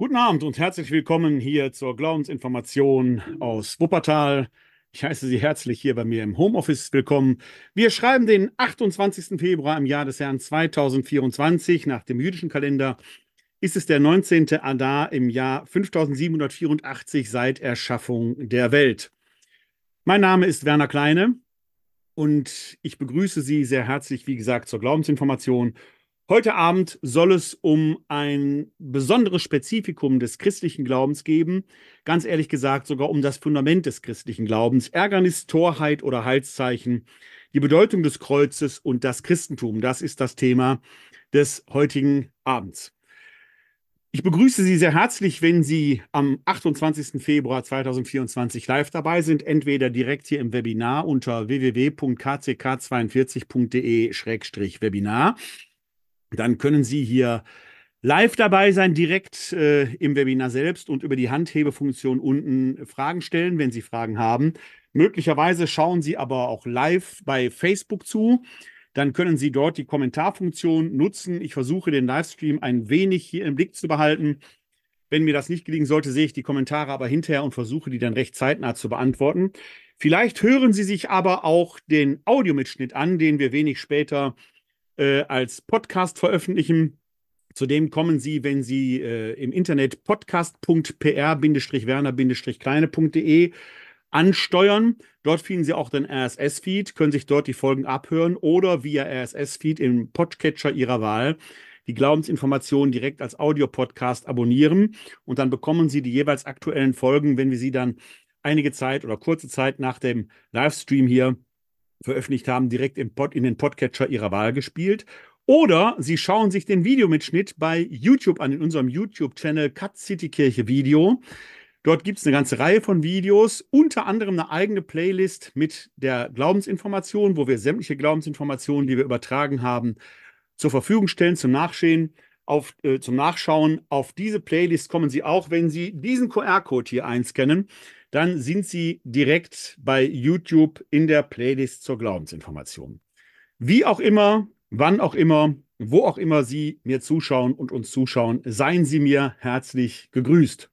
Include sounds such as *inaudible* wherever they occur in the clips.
Guten Abend und herzlich willkommen hier zur Glaubensinformation aus Wuppertal. Ich heiße Sie herzlich hier bei mir im Homeoffice willkommen. Wir schreiben den 28. Februar im Jahr des Herrn 2024. Nach dem jüdischen Kalender ist es der 19. Adar im Jahr 5784 seit Erschaffung der Welt. Mein Name ist Werner Kleine und ich begrüße Sie sehr herzlich, wie gesagt, zur Glaubensinformation Heute Abend soll es um ein besonderes Spezifikum des christlichen Glaubens geben. Ganz ehrlich gesagt, sogar um das Fundament des christlichen Glaubens. Ärgernis, Torheit oder Heilszeichen. Die Bedeutung des Kreuzes und das Christentum. Das ist das Thema des heutigen Abends. Ich begrüße Sie sehr herzlich, wenn Sie am 28. Februar 2024 live dabei sind, entweder direkt hier im Webinar unter www.kck42.de-webinar dann können Sie hier live dabei sein, direkt äh, im Webinar selbst und über die Handhebefunktion unten Fragen stellen, wenn Sie Fragen haben. Möglicherweise schauen Sie aber auch live bei Facebook zu. Dann können Sie dort die Kommentarfunktion nutzen. Ich versuche den Livestream ein wenig hier im Blick zu behalten. Wenn mir das nicht gelingen sollte, sehe ich die Kommentare aber hinterher und versuche die dann recht zeitnah zu beantworten. Vielleicht hören Sie sich aber auch den Audiomitschnitt an, den wir wenig später äh, als Podcast veröffentlichen. Zudem kommen Sie, wenn Sie äh, im Internet podcast.pr-werner-kleine.de ansteuern. Dort finden Sie auch den RSS-Feed, können sich dort die Folgen abhören oder via RSS-Feed im Podcatcher Ihrer Wahl die Glaubensinformationen direkt als Audiopodcast abonnieren und dann bekommen Sie die jeweils aktuellen Folgen, wenn wir sie dann einige Zeit oder kurze Zeit nach dem Livestream hier veröffentlicht haben, direkt Pod, in den Podcatcher Ihrer Wahl gespielt. Oder Sie schauen sich den Videomitschnitt bei YouTube an, in unserem YouTube-Channel Cut City Kirche Video. Dort gibt es eine ganze Reihe von Videos, unter anderem eine eigene Playlist mit der Glaubensinformation, wo wir sämtliche Glaubensinformationen, die wir übertragen haben, zur Verfügung stellen zum Nachsehen. Auf, äh, zum Nachschauen. Auf diese Playlist kommen Sie auch, wenn Sie diesen QR-Code hier einscannen dann sind Sie direkt bei YouTube in der Playlist zur Glaubensinformation. Wie auch immer, wann auch immer, wo auch immer Sie mir zuschauen und uns zuschauen, seien Sie mir herzlich gegrüßt.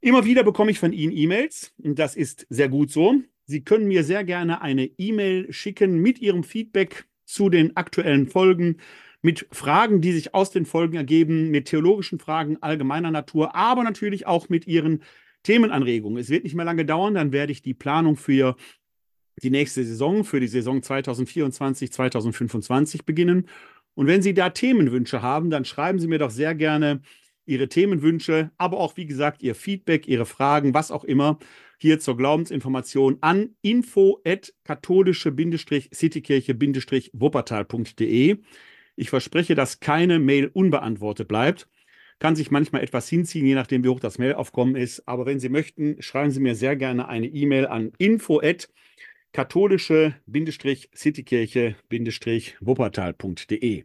Immer wieder bekomme ich von Ihnen E-Mails und das ist sehr gut so. Sie können mir sehr gerne eine E-Mail schicken mit Ihrem Feedback zu den aktuellen Folgen, mit Fragen, die sich aus den Folgen ergeben, mit theologischen Fragen allgemeiner Natur, aber natürlich auch mit Ihren Themenanregungen. Es wird nicht mehr lange dauern, dann werde ich die Planung für die nächste Saison, für die Saison 2024, 2025 beginnen. Und wenn Sie da Themenwünsche haben, dann schreiben Sie mir doch sehr gerne Ihre Themenwünsche, aber auch, wie gesagt, Ihr Feedback, Ihre Fragen, was auch immer, hier zur Glaubensinformation an info at katholische-citykirche-wuppertal.de. Ich verspreche, dass keine Mail unbeantwortet bleibt. Kann sich manchmal etwas hinziehen, je nachdem, wie hoch das Mailaufkommen ist. Aber wenn Sie möchten, schreiben Sie mir sehr gerne eine E-Mail an info katholische-citykirche-wuppertal.de.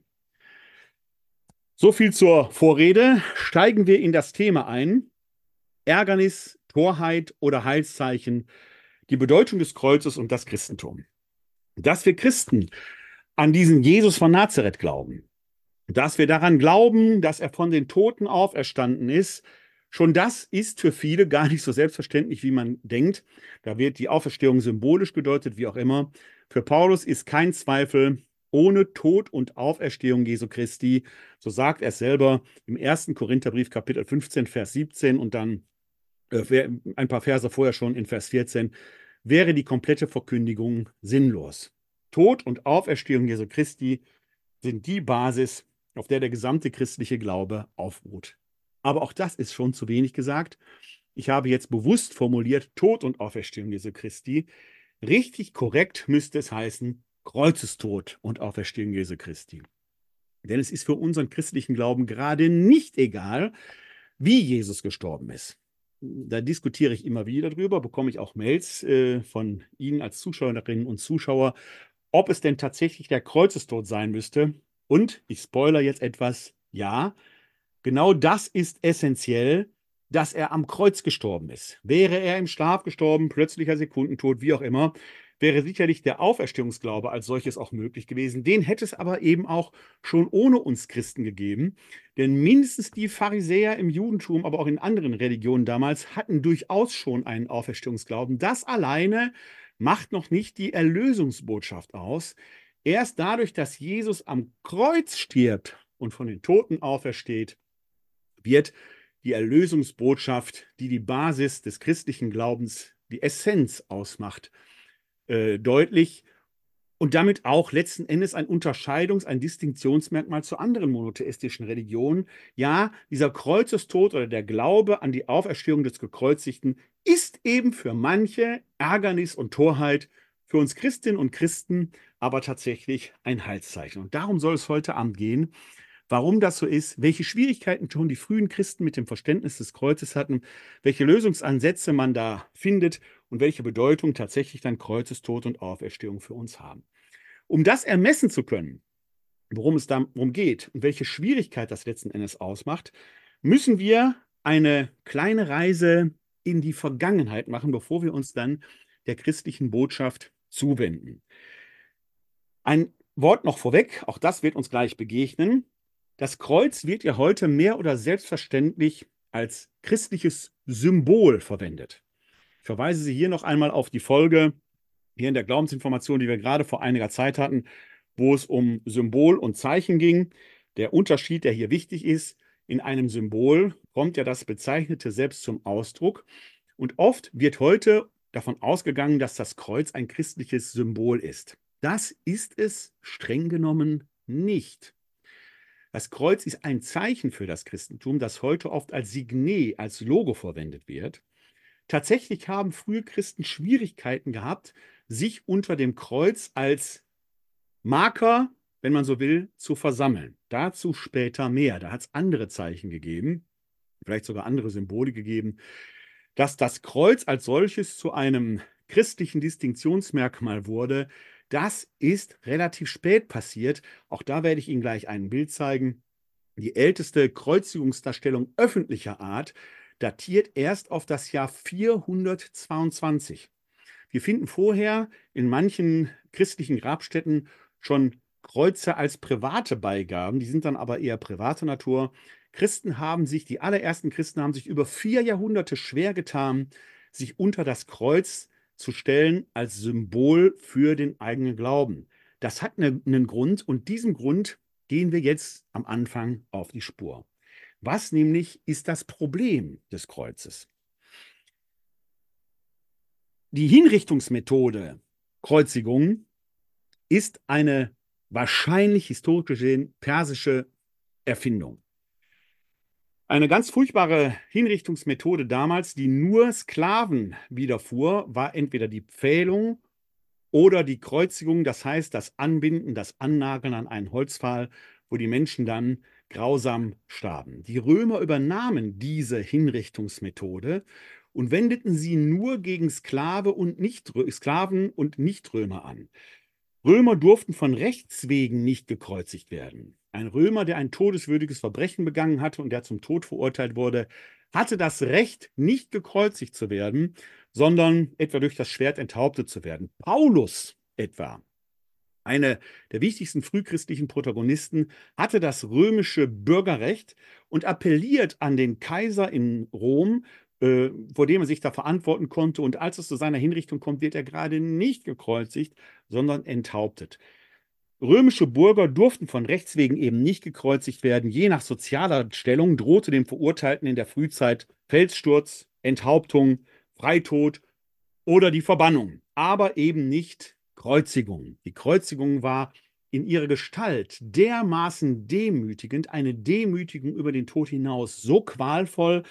So viel zur Vorrede. Steigen wir in das Thema ein. Ärgernis, Torheit oder Heilszeichen, die Bedeutung des Kreuzes und das Christentum. Dass wir Christen an diesen Jesus von Nazareth glauben, dass wir daran glauben, dass er von den Toten auferstanden ist, schon das ist für viele gar nicht so selbstverständlich, wie man denkt. Da wird die Auferstehung symbolisch gedeutet, wie auch immer. Für Paulus ist kein Zweifel, ohne Tod und Auferstehung Jesu Christi, so sagt er selber im ersten Korintherbrief Kapitel 15, Vers 17 und dann äh, ein paar Verse vorher schon in Vers 14, wäre die komplette Verkündigung sinnlos. Tod und Auferstehung Jesu Christi sind die Basis auf der der gesamte christliche Glaube aufruht. Aber auch das ist schon zu wenig gesagt. Ich habe jetzt bewusst formuliert Tod und Auferstehung Jesu Christi. Richtig korrekt müsste es heißen Kreuzestod und Auferstehung Jesu Christi. Denn es ist für unseren christlichen Glauben gerade nicht egal, wie Jesus gestorben ist. Da diskutiere ich immer wieder drüber, bekomme ich auch Mails äh, von Ihnen als Zuschauerinnen und Zuschauer, ob es denn tatsächlich der Kreuzestod sein müsste, und ich spoiler jetzt etwas, ja, genau das ist essentiell, dass er am Kreuz gestorben ist. Wäre er im Schlaf gestorben, plötzlicher Sekundentod, wie auch immer, wäre sicherlich der Auferstehungsglaube als solches auch möglich gewesen. Den hätte es aber eben auch schon ohne uns Christen gegeben. Denn mindestens die Pharisäer im Judentum, aber auch in anderen Religionen damals, hatten durchaus schon einen Auferstehungsglauben. Das alleine macht noch nicht die Erlösungsbotschaft aus. Erst dadurch, dass Jesus am Kreuz stirbt und von den Toten aufersteht, wird die Erlösungsbotschaft, die die Basis des christlichen Glaubens, die Essenz ausmacht, äh, deutlich und damit auch letzten Endes ein Unterscheidungs-, ein Distinktionsmerkmal zu anderen monotheistischen Religionen. Ja, dieser Kreuzestod oder der Glaube an die Auferstehung des Gekreuzigten ist eben für manche Ärgernis und Torheit, für uns Christinnen und Christen aber tatsächlich ein Heilszeichen. Und darum soll es heute Abend gehen. Warum das so ist, welche Schwierigkeiten schon die frühen Christen mit dem Verständnis des Kreuzes hatten, welche Lösungsansätze man da findet und welche Bedeutung tatsächlich dann Kreuzestod und Auferstehung für uns haben. Um das ermessen zu können, worum es darum geht und welche Schwierigkeit das letzten Endes ausmacht, müssen wir eine kleine Reise in die Vergangenheit machen, bevor wir uns dann der christlichen Botschaft zuwenden. Ein Wort noch vorweg, auch das wird uns gleich begegnen. Das Kreuz wird ja heute mehr oder selbstverständlich als christliches Symbol verwendet. Ich verweise Sie hier noch einmal auf die Folge hier in der Glaubensinformation, die wir gerade vor einiger Zeit hatten, wo es um Symbol und Zeichen ging. Der Unterschied, der hier wichtig ist, in einem Symbol kommt ja das Bezeichnete selbst zum Ausdruck. Und oft wird heute davon ausgegangen, dass das Kreuz ein christliches Symbol ist. Das ist es streng genommen nicht. Das Kreuz ist ein Zeichen für das Christentum, das heute oft als Signet, als Logo verwendet wird. Tatsächlich haben frühe Christen Schwierigkeiten gehabt, sich unter dem Kreuz als Marker, wenn man so will, zu versammeln. Dazu später mehr. Da hat es andere Zeichen gegeben, vielleicht sogar andere Symbole gegeben, dass das Kreuz als solches zu einem christlichen Distinktionsmerkmal wurde. Das ist relativ spät passiert. Auch da werde ich Ihnen gleich ein Bild zeigen. Die älteste Kreuzigungsdarstellung öffentlicher Art datiert erst auf das Jahr 422. Wir finden vorher in manchen christlichen Grabstätten schon Kreuze als private Beigaben, die sind dann aber eher privater Natur. Christen haben sich, die allerersten Christen haben sich über vier Jahrhunderte schwer getan, sich unter das Kreuz zu stellen als Symbol für den eigenen Glauben. Das hat einen, einen Grund und diesem Grund gehen wir jetzt am Anfang auf die Spur. Was nämlich ist das Problem des Kreuzes? Die Hinrichtungsmethode Kreuzigung ist eine wahrscheinlich historisch gesehen persische Erfindung. Eine ganz furchtbare Hinrichtungsmethode damals, die nur Sklaven widerfuhr, war entweder die Pfählung oder die Kreuzigung, das heißt das Anbinden, das Annageln an einen Holzpfahl, wo die Menschen dann grausam starben. Die Römer übernahmen diese Hinrichtungsmethode und wendeten sie nur gegen Sklave und nicht, Sklaven und Nichtrömer an. Römer durften von Rechts wegen nicht gekreuzigt werden. Ein Römer, der ein todeswürdiges Verbrechen begangen hatte und der zum Tod verurteilt wurde, hatte das Recht, nicht gekreuzigt zu werden, sondern etwa durch das Schwert enthauptet zu werden. Paulus etwa, eine der wichtigsten frühchristlichen Protagonisten, hatte das römische Bürgerrecht und appelliert an den Kaiser in Rom, äh, vor dem er sich da verantworten konnte. Und als es zu seiner Hinrichtung kommt, wird er gerade nicht gekreuzigt, sondern enthauptet. Römische Bürger durften von Rechts wegen eben nicht gekreuzigt werden. Je nach sozialer Stellung drohte dem Verurteilten in der Frühzeit Felssturz, Enthauptung, Freitod oder die Verbannung, aber eben nicht Kreuzigung. Die Kreuzigung war in ihrer Gestalt dermaßen demütigend, eine Demütigung über den Tod hinaus, so qualvoll,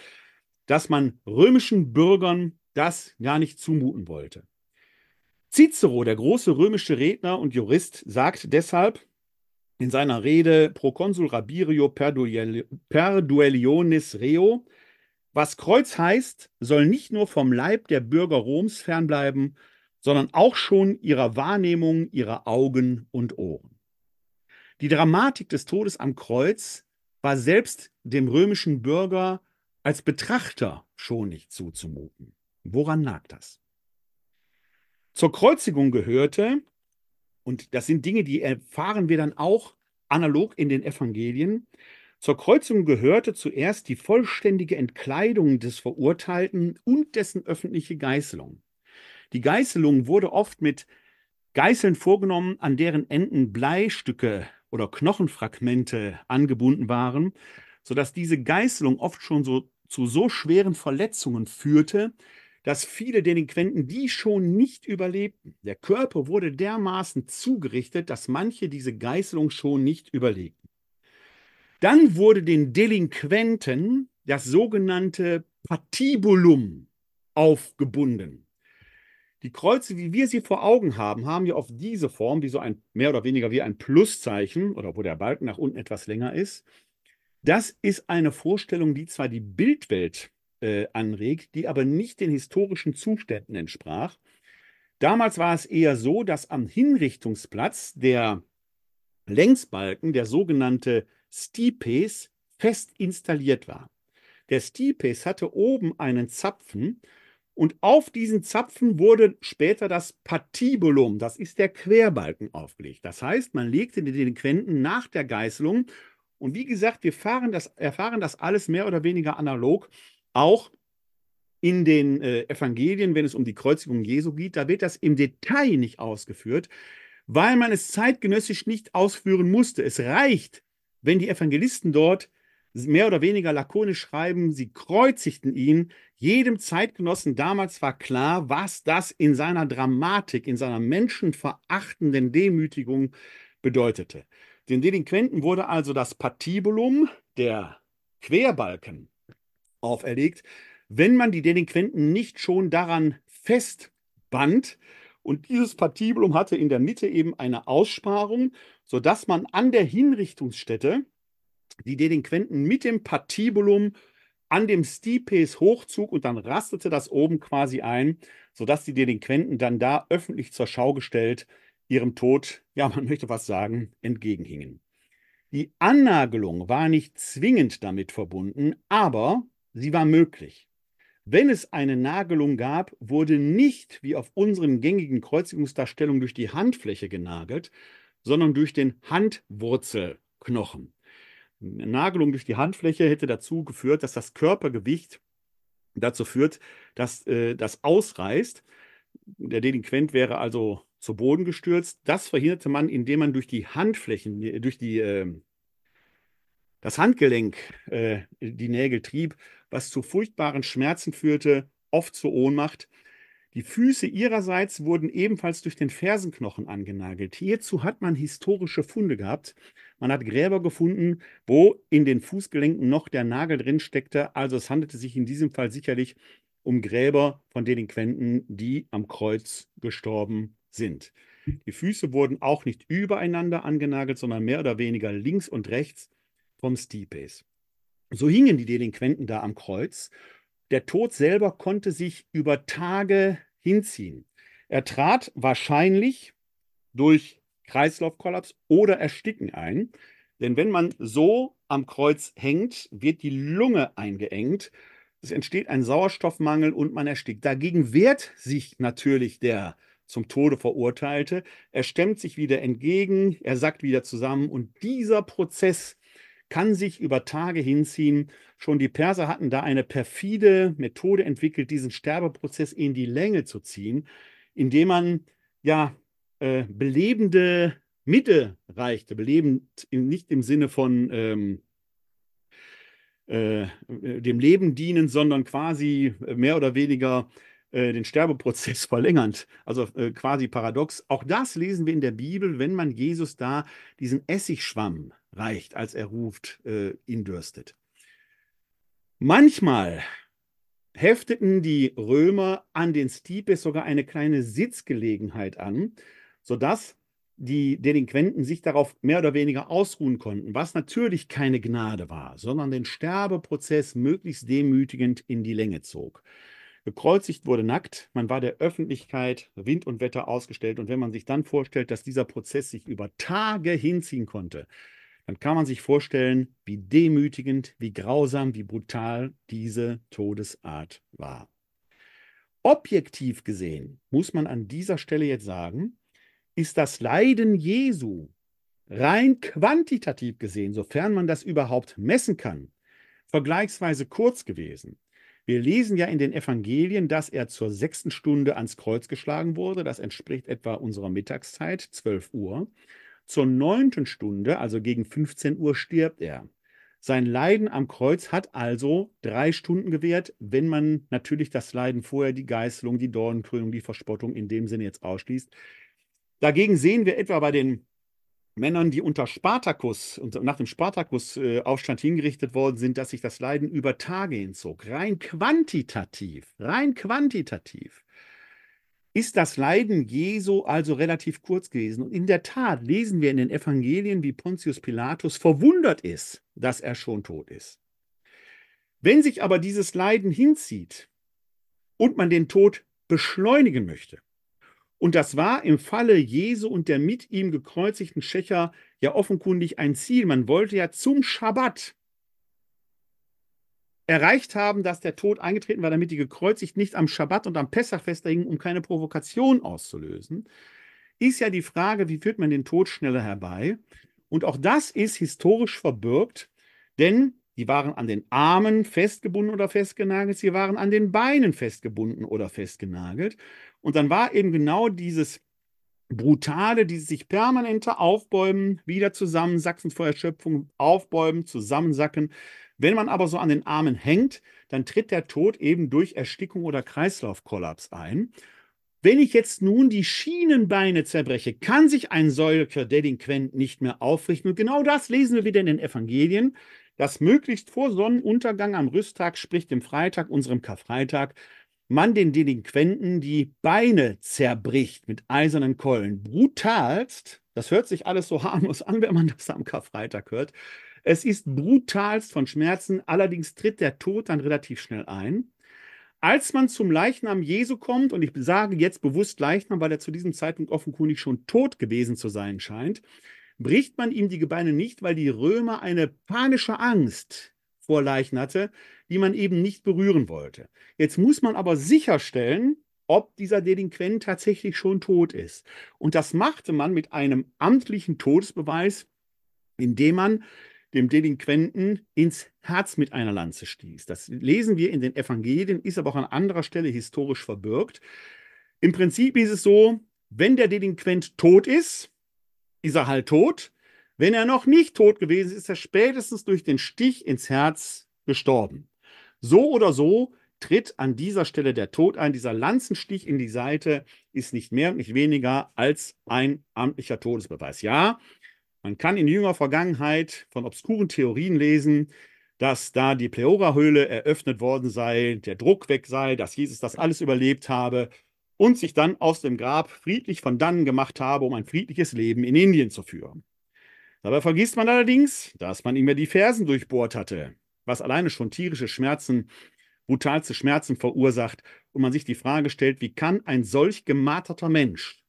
dass man römischen Bürgern das gar nicht zumuten wollte. Cicero, der große römische Redner und Jurist, sagt deshalb in seiner Rede Pro Consul Rabirio per, Duellionis Reo, was Kreuz heißt, soll nicht nur vom Leib der Bürger Roms fernbleiben, sondern auch schon ihrer Wahrnehmung, ihrer Augen und Ohren. Die Dramatik des Todes am Kreuz war selbst dem römischen Bürger als Betrachter schon nicht zuzumuten. Woran lag das? Zur Kreuzigung gehörte, und das sind Dinge, die erfahren wir dann auch analog in den Evangelien, zur Kreuzigung gehörte zuerst die vollständige Entkleidung des Verurteilten und dessen öffentliche Geißelung. Die Geißelung wurde oft mit Geißeln vorgenommen, an deren Enden Bleistücke oder Knochenfragmente angebunden waren, sodass diese Geißelung oft schon so zu so schweren Verletzungen führte, dass viele Delinquenten die schon nicht überlebten. Der Körper wurde dermaßen zugerichtet, dass manche diese Geißelung schon nicht überlebten. Dann wurde den Delinquenten das sogenannte Patibulum aufgebunden. Die Kreuze, wie wir sie vor Augen haben, haben ja auf diese Form, wie so ein mehr oder weniger wie ein Pluszeichen oder wo der Balken nach unten etwas länger ist. Das ist eine Vorstellung, die zwar die Bildwelt äh, anregt, die aber nicht den historischen Zuständen entsprach. Damals war es eher so, dass am Hinrichtungsplatz der Längsbalken, der sogenannte Stipes, fest installiert war. Der Stipes hatte oben einen Zapfen und auf diesen Zapfen wurde später das Patibulum, das ist der Querbalken, aufgelegt. Das heißt, man legte den Delinquenten nach der Geißelung und wie gesagt, wir das, erfahren das alles mehr oder weniger analog auch in den äh, Evangelien, wenn es um die Kreuzigung Jesu geht, da wird das im Detail nicht ausgeführt, weil man es zeitgenössisch nicht ausführen musste. Es reicht, wenn die Evangelisten dort mehr oder weniger lakonisch schreiben, sie kreuzigten ihn. Jedem Zeitgenossen damals war klar, was das in seiner Dramatik, in seiner menschenverachtenden Demütigung bedeutete. Den Delinquenten wurde also das Patibulum, der Querbalken, auferlegt, wenn man die Delinquenten nicht schon daran festband. Und dieses Patibulum hatte in der Mitte eben eine Aussparung, sodass man an der Hinrichtungsstätte die Delinquenten mit dem Patibulum an dem Stipes hochzog und dann rastete das oben quasi ein, sodass die Delinquenten dann da öffentlich zur Schau gestellt ihrem Tod, ja, man möchte was sagen, entgegenhingen. Die Annagelung war nicht zwingend damit verbunden, aber Sie war möglich. Wenn es eine Nagelung gab, wurde nicht wie auf unseren gängigen Kreuzigungsdarstellungen durch die Handfläche genagelt, sondern durch den Handwurzelknochen. Eine Nagelung durch die Handfläche hätte dazu geführt, dass das Körpergewicht dazu führt, dass äh, das ausreißt. Der Delinquent wäre also zu Boden gestürzt. Das verhinderte man, indem man durch die Handflächen, durch die, äh, das Handgelenk äh, die Nägel trieb was zu furchtbaren Schmerzen führte, oft zur Ohnmacht. Die Füße ihrerseits wurden ebenfalls durch den Fersenknochen angenagelt. Hierzu hat man historische Funde gehabt. Man hat Gräber gefunden, wo in den Fußgelenken noch der Nagel drin steckte. Also es handelte sich in diesem Fall sicherlich um Gräber von Delinquenten, die am Kreuz gestorben sind. Die Füße wurden auch nicht übereinander angenagelt, sondern mehr oder weniger links und rechts vom Stipes. So hingen die Delinquenten da am Kreuz. Der Tod selber konnte sich über Tage hinziehen. Er trat wahrscheinlich durch Kreislaufkollaps oder Ersticken ein. Denn wenn man so am Kreuz hängt, wird die Lunge eingeengt. Es entsteht ein Sauerstoffmangel und man erstickt. Dagegen wehrt sich natürlich der zum Tode verurteilte. Er stemmt sich wieder entgegen, er sackt wieder zusammen und dieser Prozess kann sich über Tage hinziehen. Schon die Perser hatten da eine perfide Methode entwickelt, diesen Sterbeprozess in die Länge zu ziehen, indem man ja äh, belebende Mittel reichte, belebend in, nicht im Sinne von ähm, äh, dem Leben dienen, sondern quasi mehr oder weniger äh, den Sterbeprozess *laughs* verlängernd. Also äh, quasi paradox. Auch das lesen wir in der Bibel, wenn man Jesus da diesen Essigschwamm reicht, als er ruft, äh, ihn dürstet. Manchmal hefteten die Römer an den Stipes sogar eine kleine Sitzgelegenheit an, sodass die Delinquenten sich darauf mehr oder weniger ausruhen konnten, was natürlich keine Gnade war, sondern den Sterbeprozess möglichst demütigend in die Länge zog. Gekreuzigt wurde nackt, man war der Öffentlichkeit Wind und Wetter ausgestellt und wenn man sich dann vorstellt, dass dieser Prozess sich über Tage hinziehen konnte, dann kann man sich vorstellen, wie demütigend, wie grausam, wie brutal diese Todesart war. Objektiv gesehen, muss man an dieser Stelle jetzt sagen, ist das Leiden Jesu rein quantitativ gesehen, sofern man das überhaupt messen kann, vergleichsweise kurz gewesen. Wir lesen ja in den Evangelien, dass er zur sechsten Stunde ans Kreuz geschlagen wurde. Das entspricht etwa unserer Mittagszeit, 12 Uhr. Zur neunten Stunde, also gegen 15 Uhr, stirbt er. Sein Leiden am Kreuz hat also drei Stunden gewährt, wenn man natürlich das Leiden vorher, die Geißelung, die Dornenkrönung, die Verspottung in dem Sinne jetzt ausschließt. Dagegen sehen wir etwa bei den Männern, die unter Spartacus und nach dem Spartacus-Aufstand hingerichtet worden sind, dass sich das Leiden über Tage hinzog. Rein quantitativ, rein quantitativ ist das Leiden Jesu also relativ kurz gewesen. Und in der Tat lesen wir in den Evangelien, wie Pontius Pilatus verwundert ist, dass er schon tot ist. Wenn sich aber dieses Leiden hinzieht und man den Tod beschleunigen möchte, und das war im Falle Jesu und der mit ihm gekreuzigten Schächer ja offenkundig ein Ziel. Man wollte ja zum Schabbat erreicht haben, dass der Tod eingetreten war, damit die gekreuzigt nicht am Schabbat und am Pessachfest hingen, um keine Provokation auszulösen, ist ja die Frage, wie führt man den Tod schneller herbei? Und auch das ist historisch verbürgt, denn die waren an den Armen festgebunden oder festgenagelt, sie waren an den Beinen festgebunden oder festgenagelt. Und dann war eben genau dieses brutale, dieses sich permanente Aufbäumen, wieder zusammensacken vor Erschöpfung, aufbäumen, zusammensacken. Wenn man aber so an den Armen hängt, dann tritt der Tod eben durch Erstickung oder Kreislaufkollaps ein. Wenn ich jetzt nun die Schienenbeine zerbreche, kann sich ein solcher Delinquent nicht mehr aufrichten. Und genau das lesen wir wieder in den Evangelien, dass möglichst vor Sonnenuntergang am Rüsttag, sprich dem Freitag, unserem Karfreitag, man den Delinquenten die Beine zerbricht mit eisernen Keulen. Brutalst, das hört sich alles so *laughs* harmlos an, wenn man das am Karfreitag hört. Es ist brutalst von Schmerzen, allerdings tritt der Tod dann relativ schnell ein. Als man zum Leichnam Jesu kommt, und ich sage jetzt bewusst Leichnam, weil er zu diesem Zeitpunkt offenkundig schon tot gewesen zu sein scheint, bricht man ihm die Gebeine nicht, weil die Römer eine panische Angst vor Leichen hatte, die man eben nicht berühren wollte. Jetzt muss man aber sicherstellen, ob dieser Delinquent tatsächlich schon tot ist. Und das machte man mit einem amtlichen Todesbeweis, indem man dem Delinquenten ins Herz mit einer Lanze stieß. Das lesen wir in den Evangelien, ist aber auch an anderer Stelle historisch verbürgt. Im Prinzip ist es so, wenn der Delinquent tot ist, ist er halt tot. Wenn er noch nicht tot gewesen ist, ist er spätestens durch den Stich ins Herz gestorben. So oder so tritt an dieser Stelle der Tod ein. Dieser Lanzenstich in die Seite ist nicht mehr und nicht weniger als ein amtlicher Todesbeweis. Ja, man kann in jüngerer Vergangenheit von obskuren Theorien lesen, dass da die Pleora-Höhle eröffnet worden sei, der Druck weg sei, dass Jesus das alles überlebt habe und sich dann aus dem Grab friedlich von dannen gemacht habe, um ein friedliches Leben in Indien zu führen. Dabei vergisst man allerdings, dass man ihm ja die Fersen durchbohrt hatte, was alleine schon tierische Schmerzen, brutalste Schmerzen verursacht und man sich die Frage stellt, wie kann ein solch gemarterter Mensch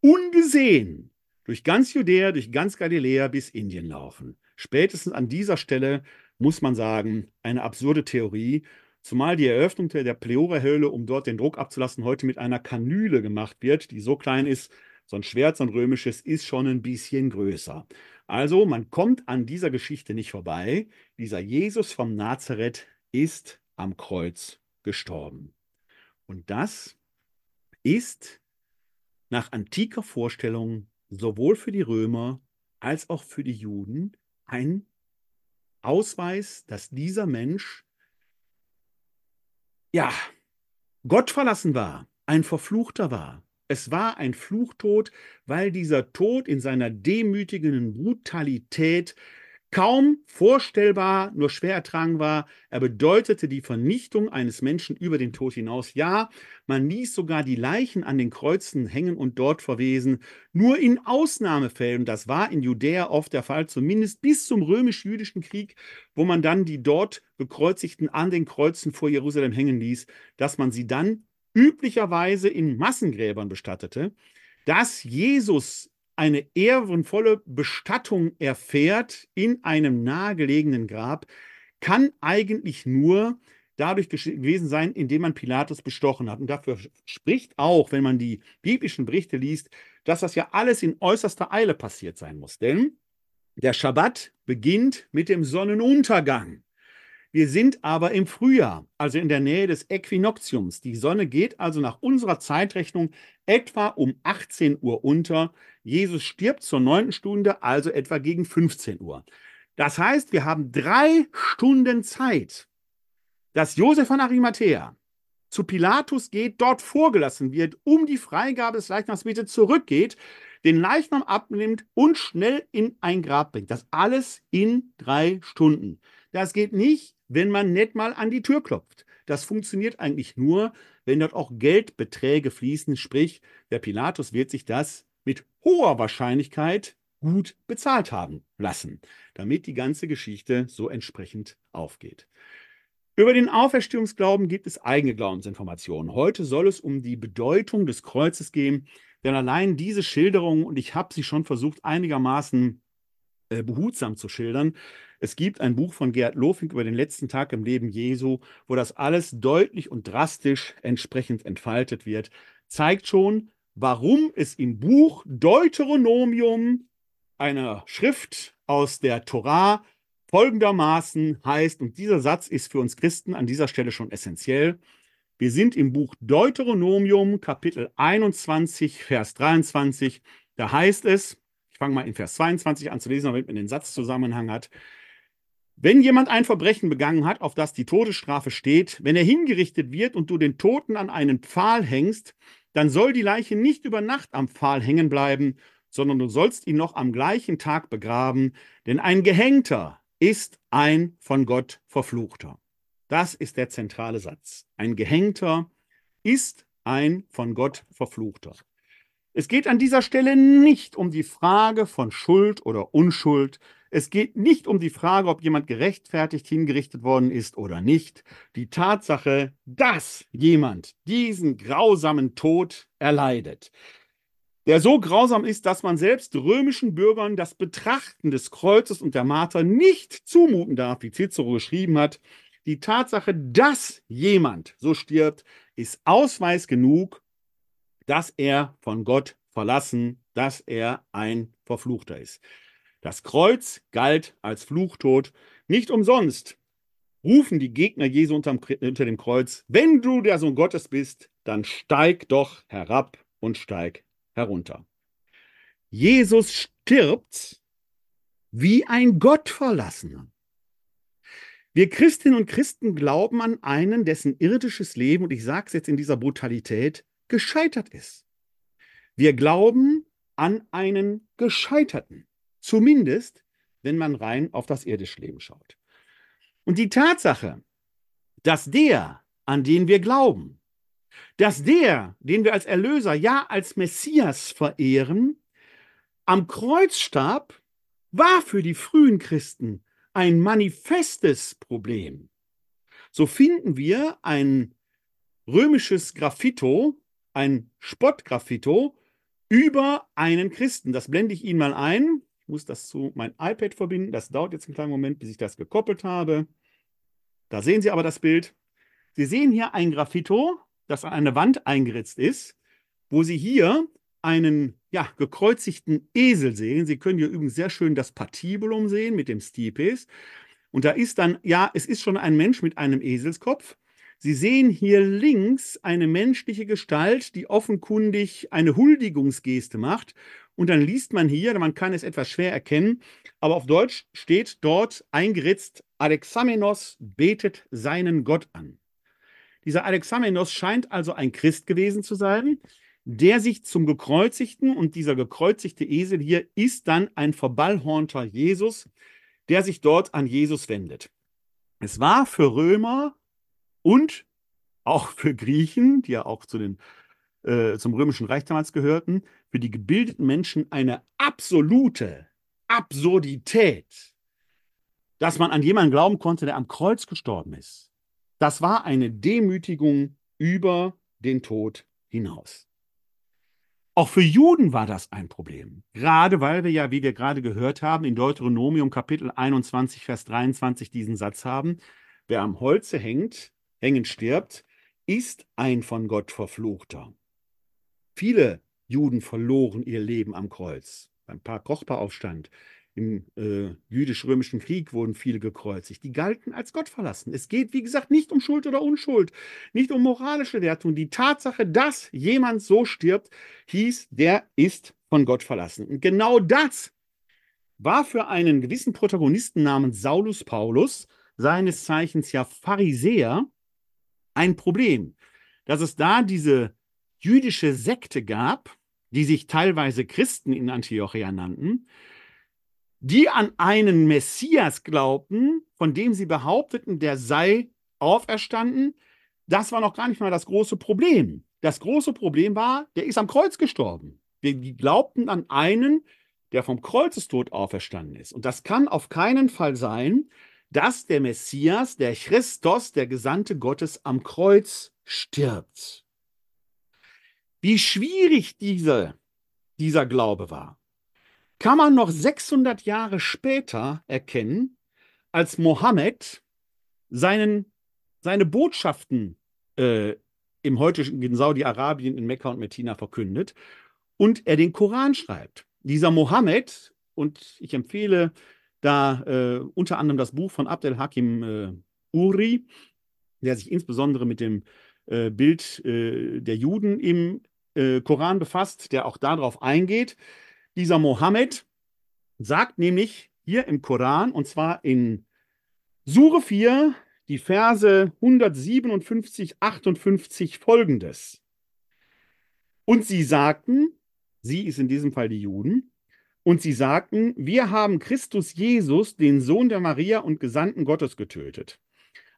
ungesehen durch ganz Judäa, durch ganz Galiläa bis Indien laufen. Spätestens an dieser Stelle muss man sagen, eine absurde Theorie, zumal die Eröffnung der Pleora-Höhle, um dort den Druck abzulassen, heute mit einer Kanüle gemacht wird, die so klein ist, so ein Schwert, so ein römisches, ist schon ein bisschen größer. Also, man kommt an dieser Geschichte nicht vorbei. Dieser Jesus vom Nazareth ist am Kreuz gestorben. Und das ist nach antiker Vorstellung sowohl für die Römer als auch für die Juden ein Ausweis, dass dieser Mensch ja Gott verlassen war, ein Verfluchter war. Es war ein Fluchtod, weil dieser Tod in seiner demütigenden Brutalität kaum vorstellbar, nur schwer ertragen war. Er bedeutete die Vernichtung eines Menschen über den Tod hinaus. Ja, man ließ sogar die Leichen an den Kreuzen hängen und dort verwesen. Nur in Ausnahmefällen, das war in Judäa oft der Fall, zumindest bis zum römisch-jüdischen Krieg, wo man dann die dort gekreuzigten an den Kreuzen vor Jerusalem hängen ließ, dass man sie dann üblicherweise in Massengräbern bestattete. Dass Jesus eine ehrenvolle Bestattung erfährt in einem nahegelegenen Grab, kann eigentlich nur dadurch gewesen sein, indem man Pilatus bestochen hat. Und dafür spricht auch, wenn man die biblischen Berichte liest, dass das ja alles in äußerster Eile passiert sein muss. Denn der Schabbat beginnt mit dem Sonnenuntergang. Wir sind aber im Frühjahr, also in der Nähe des Äquinoktiums. Die Sonne geht also nach unserer Zeitrechnung etwa um 18 Uhr unter. Jesus stirbt zur neunten Stunde, also etwa gegen 15 Uhr. Das heißt, wir haben drei Stunden Zeit, dass Josef von Arimathea zu Pilatus geht, dort vorgelassen wird, um die Freigabe des Leichnams bitte zurückgeht, den Leichnam abnimmt und schnell in ein Grab bringt. Das alles in drei Stunden. Das geht nicht, wenn man nicht mal an die Tür klopft. Das funktioniert eigentlich nur, wenn dort auch Geldbeträge fließen, sprich, der Pilatus wird sich das mit hoher Wahrscheinlichkeit gut bezahlt haben lassen, damit die ganze Geschichte so entsprechend aufgeht. Über den Auferstehungsglauben gibt es eigene Glaubensinformationen. Heute soll es um die Bedeutung des Kreuzes gehen, denn allein diese Schilderung, und ich habe sie schon versucht einigermaßen äh, behutsam zu schildern, es gibt ein Buch von Gerd Lofink über den letzten Tag im Leben Jesu, wo das alles deutlich und drastisch entsprechend entfaltet wird, zeigt schon, warum es im Buch Deuteronomium, einer Schrift aus der Torah, folgendermaßen heißt, und dieser Satz ist für uns Christen an dieser Stelle schon essentiell, wir sind im Buch Deuteronomium, Kapitel 21, Vers 23. Da heißt es, ich fange mal in Vers 22 an zu lesen, damit man den Satzzusammenhang hat. Wenn jemand ein Verbrechen begangen hat, auf das die Todesstrafe steht, wenn er hingerichtet wird und du den Toten an einen Pfahl hängst, dann soll die Leiche nicht über Nacht am Pfahl hängen bleiben, sondern du sollst ihn noch am gleichen Tag begraben, denn ein Gehängter ist ein von Gott verfluchter. Das ist der zentrale Satz. Ein Gehängter ist ein von Gott verfluchter. Es geht an dieser Stelle nicht um die Frage von Schuld oder Unschuld. Es geht nicht um die Frage, ob jemand gerechtfertigt hingerichtet worden ist oder nicht. Die Tatsache, dass jemand diesen grausamen Tod erleidet, der so grausam ist, dass man selbst römischen Bürgern das Betrachten des Kreuzes und der Marter nicht zumuten darf, wie Cicero geschrieben hat. Die Tatsache, dass jemand so stirbt, ist Ausweis genug, dass er von Gott verlassen, dass er ein Verfluchter ist. Das Kreuz galt als Fluchtod. Nicht umsonst rufen die Gegner Jesu unter dem Kreuz, wenn du der Sohn Gottes bist, dann steig doch herab und steig herunter. Jesus stirbt wie ein Gottverlassener. Wir Christinnen und Christen glauben an einen, dessen irdisches Leben, und ich sage es jetzt in dieser Brutalität, gescheitert ist. Wir glauben an einen Gescheiterten, zumindest wenn man rein auf das irdische Leben schaut. Und die Tatsache, dass der, an den wir glauben, dass der, den wir als Erlöser, ja als Messias verehren, am Kreuz starb, war für die frühen Christen ein manifestes Problem. So finden wir ein römisches Graffito, ein Spottgraffito über einen Christen. Das blende ich Ihnen mal ein. Ich muss das zu meinem iPad verbinden. Das dauert jetzt einen kleinen Moment, bis ich das gekoppelt habe. Da sehen Sie aber das Bild. Sie sehen hier ein Graffito das an eine Wand eingeritzt ist, wo Sie hier einen ja, gekreuzigten Esel sehen. Sie können hier übrigens sehr schön das Patibulum sehen mit dem Stipes. Und da ist dann, ja, es ist schon ein Mensch mit einem Eselskopf. Sie sehen hier links eine menschliche Gestalt, die offenkundig eine Huldigungsgeste macht. Und dann liest man hier, man kann es etwas schwer erkennen, aber auf Deutsch steht dort eingeritzt, Alexamenos betet seinen Gott an. Dieser Alexamenos scheint also ein Christ gewesen zu sein, der sich zum gekreuzigten und dieser gekreuzigte Esel hier ist dann ein verballhornter Jesus, der sich dort an Jesus wendet. Es war für Römer und auch für Griechen, die ja auch zu den, äh, zum römischen Reich damals gehörten, für die gebildeten Menschen eine absolute Absurdität, dass man an jemanden glauben konnte, der am Kreuz gestorben ist. Das war eine Demütigung über den Tod hinaus. Auch für Juden war das ein Problem. Gerade weil wir ja, wie wir gerade gehört haben, in Deuteronomium Kapitel 21, Vers 23 diesen Satz haben, wer am Holze hängt, hängend stirbt, ist ein von Gott verfluchter. Viele Juden verloren ihr Leben am Kreuz. Beim Paar Kochba-Aufstand, im äh, jüdisch-römischen Krieg wurden viele gekreuzigt. Die galten als Gott verlassen. Es geht, wie gesagt, nicht um Schuld oder Unschuld, nicht um moralische Wertung. Die Tatsache, dass jemand so stirbt, hieß, der ist von Gott verlassen. Und genau das war für einen gewissen Protagonisten namens Saulus Paulus, seines Zeichens ja Pharisäer, ein Problem. Dass es da diese jüdische Sekte gab, die sich teilweise Christen in Antiochia nannten, die an einen Messias glaubten, von dem sie behaupteten, der sei auferstanden. Das war noch gar nicht mal das große Problem. Das große Problem war, der ist am Kreuz gestorben. Wir glaubten an einen, der vom Kreuzestod auferstanden ist. Und das kann auf keinen Fall sein, dass der Messias, der Christus, der Gesandte Gottes am Kreuz stirbt. Wie schwierig diese, dieser Glaube war, kann man noch 600 Jahre später erkennen, als Mohammed seinen, seine Botschaften äh, im heutigen Saudi-Arabien, in Mekka und Medina verkündet und er den Koran schreibt. Dieser Mohammed, und ich empfehle da äh, unter anderem das Buch von Abdel Hakim äh, Uri, der sich insbesondere mit dem äh, Bild äh, der Juden im äh, Koran befasst, der auch darauf eingeht. Dieser Mohammed sagt nämlich hier im Koran, und zwar in Sure 4, die Verse 157, 58 folgendes. Und sie sagten, sie ist in diesem Fall die Juden, und sie sagten, wir haben Christus Jesus, den Sohn der Maria und Gesandten Gottes, getötet.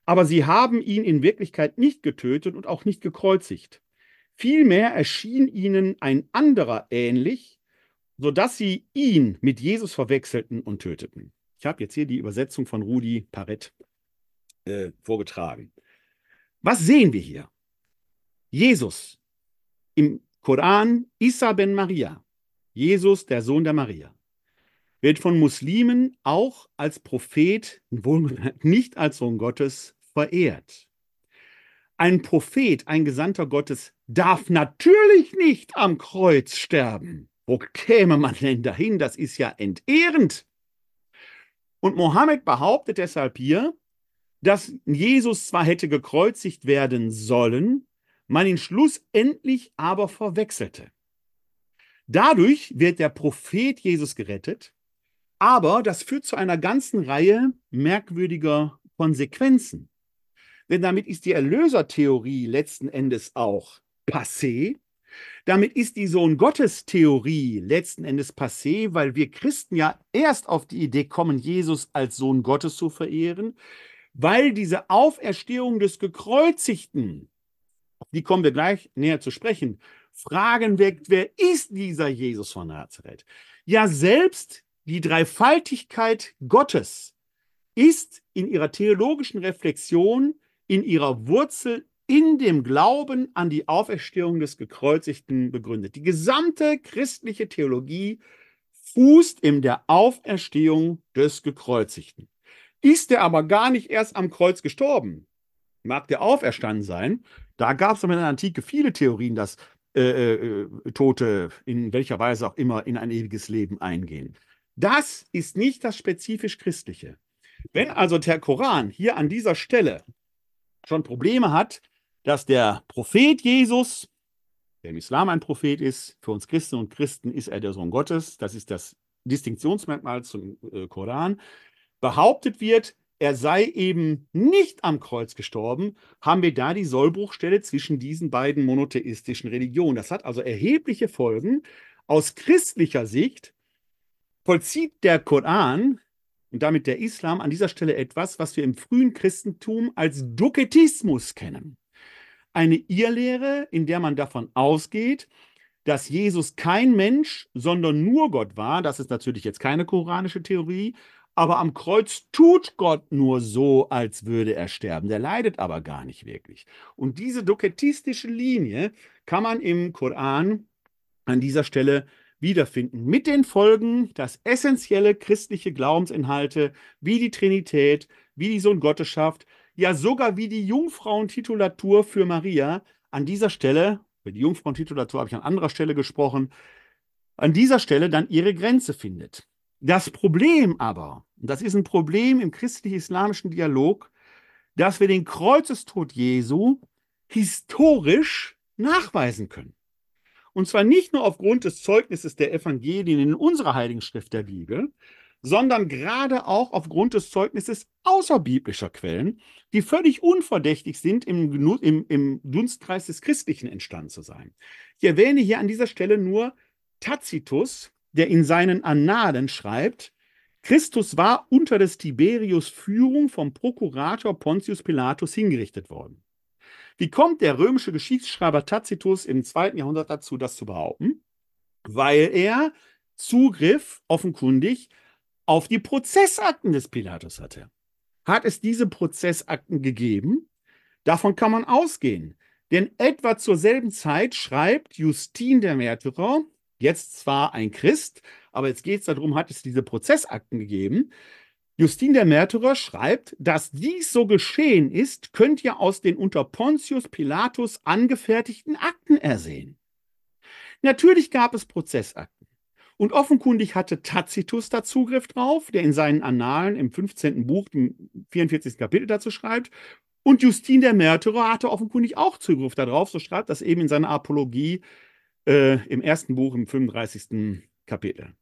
Aber sie haben ihn in Wirklichkeit nicht getötet und auch nicht gekreuzigt. Vielmehr erschien ihnen ein anderer ähnlich, sodass sie ihn mit Jesus verwechselten und töteten. Ich habe jetzt hier die Übersetzung von Rudi Parett äh, vorgetragen. Was sehen wir hier? Jesus im Koran, Isa ben Maria, Jesus, der Sohn der Maria, wird von Muslimen auch als Prophet, nicht als Sohn Gottes, verehrt. Ein Prophet, ein Gesandter Gottes, darf natürlich nicht am Kreuz sterben. Wo käme man denn dahin? Das ist ja entehrend. Und Mohammed behauptet deshalb hier, dass Jesus zwar hätte gekreuzigt werden sollen, man ihn schlussendlich aber verwechselte. Dadurch wird der Prophet Jesus gerettet, aber das führt zu einer ganzen Reihe merkwürdiger Konsequenzen. Denn damit ist die Erlösertheorie letzten Endes auch passé. Damit ist die Sohn Gottes Theorie letzten Endes passé, weil wir Christen ja erst auf die Idee kommen, Jesus als Sohn Gottes zu verehren, weil diese Auferstehung des Gekreuzigten, die kommen wir gleich näher zu sprechen, Fragen weckt, wer ist dieser Jesus von Nazareth? Ja, selbst die Dreifaltigkeit Gottes ist in ihrer theologischen Reflexion, in ihrer Wurzel in dem Glauben an die Auferstehung des Gekreuzigten begründet. Die gesamte christliche Theologie fußt in der Auferstehung des Gekreuzigten. Ist er aber gar nicht erst am Kreuz gestorben, mag der auferstanden sein. Da gab es in der Antike viele Theorien, dass äh, äh, Tote in welcher Weise auch immer in ein ewiges Leben eingehen. Das ist nicht das spezifisch Christliche. Wenn also der Koran hier an dieser Stelle schon Probleme hat, dass der Prophet Jesus, der im Islam ein Prophet ist, für uns Christen und Christen ist er der Sohn Gottes, das ist das Distinktionsmerkmal zum äh, Koran, behauptet wird, er sei eben nicht am Kreuz gestorben, haben wir da die Sollbruchstelle zwischen diesen beiden monotheistischen Religionen. Das hat also erhebliche Folgen. Aus christlicher Sicht vollzieht der Koran und damit der Islam an dieser Stelle etwas, was wir im frühen Christentum als Duketismus kennen. Eine Irrlehre, in der man davon ausgeht, dass Jesus kein Mensch, sondern nur Gott war. Das ist natürlich jetzt keine koranische Theorie, aber am Kreuz tut Gott nur so, als würde er sterben. Der leidet aber gar nicht wirklich. Und diese doketistische Linie kann man im Koran an dieser Stelle wiederfinden. Mit den Folgen, dass essentielle christliche Glaubensinhalte wie die Trinität, wie die Sohn Gotteschaft ja sogar wie die Jungfrauentitulatur für Maria an dieser Stelle, über die Jungfrauentitulatur habe ich an anderer Stelle gesprochen, an dieser Stelle dann ihre Grenze findet. Das Problem aber, das ist ein Problem im christlich-islamischen Dialog, dass wir den Kreuzestod Jesu historisch nachweisen können. Und zwar nicht nur aufgrund des Zeugnisses der Evangelien in unserer Heiligen Schrift der Bibel, sondern gerade auch aufgrund des Zeugnisses außerbiblischer Quellen, die völlig unverdächtig sind, im, im, im Dunstkreis des Christlichen entstanden zu sein. Ich erwähne hier an dieser Stelle nur Tacitus, der in seinen Annalen schreibt, Christus war unter des Tiberius Führung vom Prokurator Pontius Pilatus hingerichtet worden. Wie kommt der römische Geschichtsschreiber Tacitus im zweiten Jahrhundert dazu, das zu behaupten? Weil er Zugriff offenkundig auf die Prozessakten des Pilatus hatte. Hat es diese Prozessakten gegeben? Davon kann man ausgehen. Denn etwa zur selben Zeit schreibt Justin der Märtyrer, jetzt zwar ein Christ, aber jetzt geht es darum, hat es diese Prozessakten gegeben. Justin der Märtyrer schreibt, dass dies so geschehen ist, könnt ihr aus den unter Pontius Pilatus angefertigten Akten ersehen. Natürlich gab es Prozessakten. Und offenkundig hatte Tacitus da Zugriff drauf, der in seinen Annalen im 15. Buch, im 44. Kapitel dazu schreibt. Und Justin der Märtyrer hatte offenkundig auch Zugriff darauf, so schreibt das eben in seiner Apologie äh, im ersten Buch im 35. Kapitel.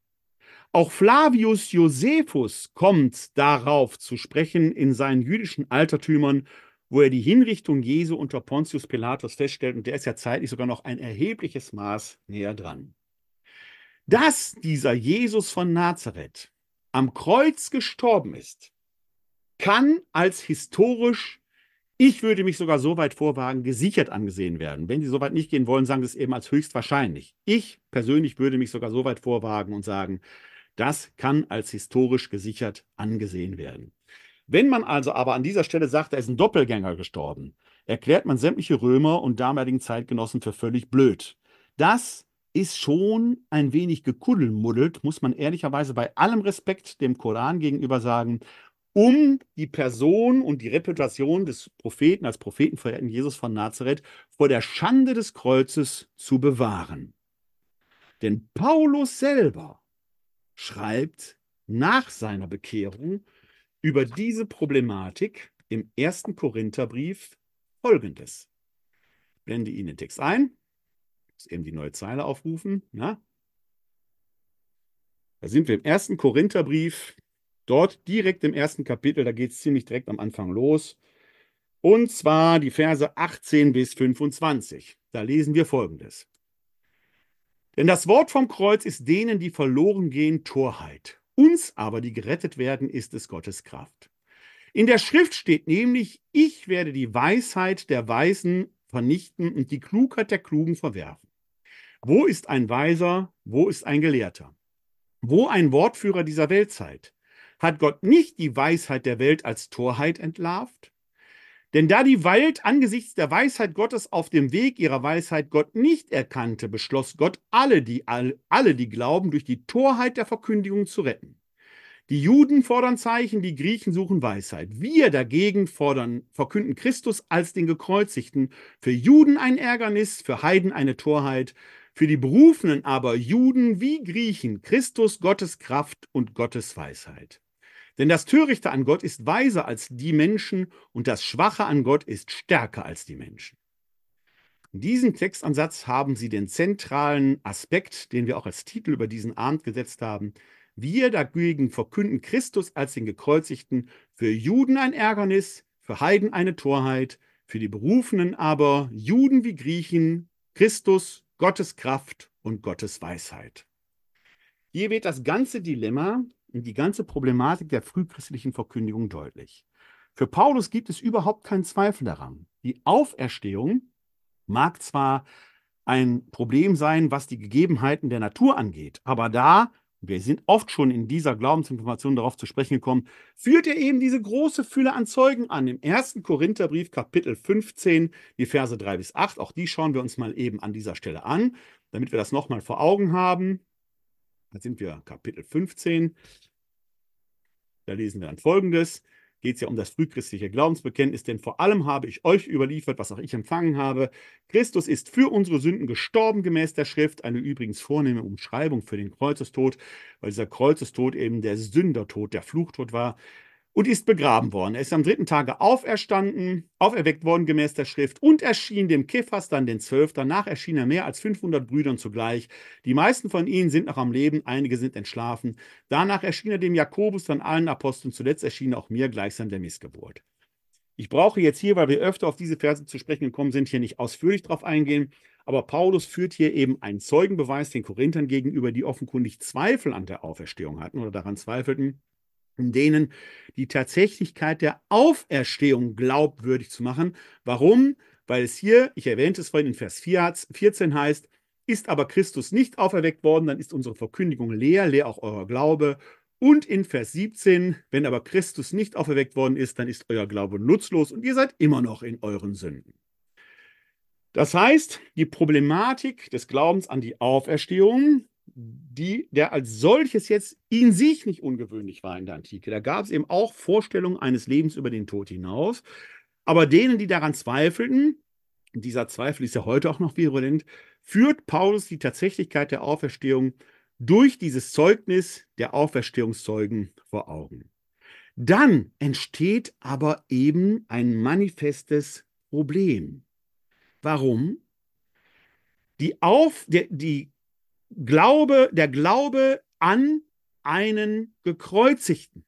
Auch Flavius Josephus kommt darauf zu sprechen in seinen jüdischen Altertümern, wo er die Hinrichtung Jesu unter Pontius Pilatus feststellt, und der ist ja zeitlich sogar noch ein erhebliches Maß näher dran. Dass dieser Jesus von Nazareth am Kreuz gestorben ist, kann als historisch, ich würde mich sogar so weit vorwagen, gesichert angesehen werden. Wenn Sie so weit nicht gehen wollen, sagen Sie es eben als höchstwahrscheinlich. Ich persönlich würde mich sogar so weit vorwagen und sagen, das kann als historisch gesichert angesehen werden. Wenn man also aber an dieser Stelle sagt, da ist ein Doppelgänger gestorben, erklärt man sämtliche Römer und damaligen Zeitgenossen für völlig blöd. Das ist schon ein wenig gekuddelmuddelt, muss man ehrlicherweise bei allem Respekt dem Koran gegenüber sagen, um die Person und die Reputation des Propheten als Prophetenverehrten Jesus von Nazareth vor der Schande des Kreuzes zu bewahren. Denn Paulus selber schreibt nach seiner Bekehrung über diese Problematik im ersten Korintherbrief folgendes. Ich blende Ihnen den Text ein, muss eben die neue Zeile aufrufen. Na? Da sind wir im ersten Korintherbrief, dort direkt im ersten Kapitel, da geht es ziemlich direkt am Anfang los. Und zwar die Verse 18 bis 25. Da lesen wir folgendes. Denn das Wort vom Kreuz ist denen, die verloren gehen, Torheit. Uns aber, die gerettet werden, ist es Gottes Kraft. In der Schrift steht nämlich, ich werde die Weisheit der Weisen vernichten und die Klugheit der Klugen verwerfen. Wo ist ein Weiser? Wo ist ein Gelehrter? Wo ein Wortführer dieser Weltzeit? Hat Gott nicht die Weisheit der Welt als Torheit entlarvt? Denn da die Welt angesichts der Weisheit Gottes auf dem Weg ihrer Weisheit Gott nicht erkannte, beschloss Gott, alle die, alle, die glauben, durch die Torheit der Verkündigung zu retten. Die Juden fordern Zeichen, die Griechen suchen Weisheit. Wir dagegen fordern, verkünden Christus als den Gekreuzigten. Für Juden ein Ärgernis, für Heiden eine Torheit, für die Berufenen aber Juden wie Griechen Christus Gottes Kraft und Gottes Weisheit. Denn das Törichte an Gott ist weiser als die Menschen und das Schwache an Gott ist stärker als die Menschen. In diesem Textansatz haben Sie den zentralen Aspekt, den wir auch als Titel über diesen Abend gesetzt haben. Wir dagegen verkünden Christus als den Gekreuzigten, für Juden ein Ärgernis, für Heiden eine Torheit, für die Berufenen aber, Juden wie Griechen, Christus, Gottes Kraft und Gottes Weisheit. Hier wird das ganze Dilemma die ganze Problematik der frühchristlichen Verkündigung deutlich. Für Paulus gibt es überhaupt keinen Zweifel daran. Die Auferstehung mag zwar ein Problem sein, was die Gegebenheiten der Natur angeht, aber da, wir sind oft schon in dieser Glaubensinformation darauf zu sprechen gekommen, führt er eben diese große Fülle an Zeugen an. Im ersten Korintherbrief, Kapitel 15, die Verse 3 bis 8. Auch die schauen wir uns mal eben an dieser Stelle an, damit wir das nochmal vor Augen haben. Da sind wir Kapitel 15. Da lesen wir dann folgendes. geht es ja um das frühchristliche Glaubensbekenntnis, denn vor allem habe ich euch überliefert, was auch ich empfangen habe. Christus ist für unsere Sünden gestorben gemäß der Schrift, eine übrigens vornehme Umschreibung für den Kreuzestod, weil dieser Kreuzestod eben der Sündertod, der Fluchtod war und ist begraben worden. Er ist am dritten Tage auferstanden, auferweckt worden gemäß der Schrift und erschien dem Kephas dann den Zwölf. Danach erschien er mehr als 500 Brüdern zugleich. Die meisten von ihnen sind noch am Leben, einige sind entschlafen. Danach erschien er dem Jakobus, dann allen Aposteln. Zuletzt erschien auch mir gleichsam der Missgeburt. Ich brauche jetzt hier, weil wir öfter auf diese Verse zu sprechen gekommen sind, hier nicht ausführlich darauf eingehen. Aber Paulus führt hier eben einen Zeugenbeweis den Korinthern gegenüber, die offenkundig Zweifel an der Auferstehung hatten oder daran zweifelten um denen die Tatsächlichkeit der Auferstehung glaubwürdig zu machen. Warum? Weil es hier, ich erwähnte es vorhin in Vers 14 heißt, ist aber Christus nicht auferweckt worden, dann ist unsere Verkündigung leer, leer auch euer Glaube. Und in Vers 17, wenn aber Christus nicht auferweckt worden ist, dann ist euer Glaube nutzlos und ihr seid immer noch in euren Sünden. Das heißt, die Problematik des Glaubens an die Auferstehung die, der als solches jetzt in sich nicht ungewöhnlich war in der Antike. Da gab es eben auch Vorstellungen eines Lebens über den Tod hinaus. Aber denen, die daran zweifelten, dieser Zweifel ist ja heute auch noch virulent, führt Paulus die Tatsächlichkeit der Auferstehung durch dieses Zeugnis der Auferstehungszeugen vor Augen. Dann entsteht aber eben ein manifestes Problem. Warum? Die, Auf, der, die Glaube, der Glaube an einen Gekreuzigten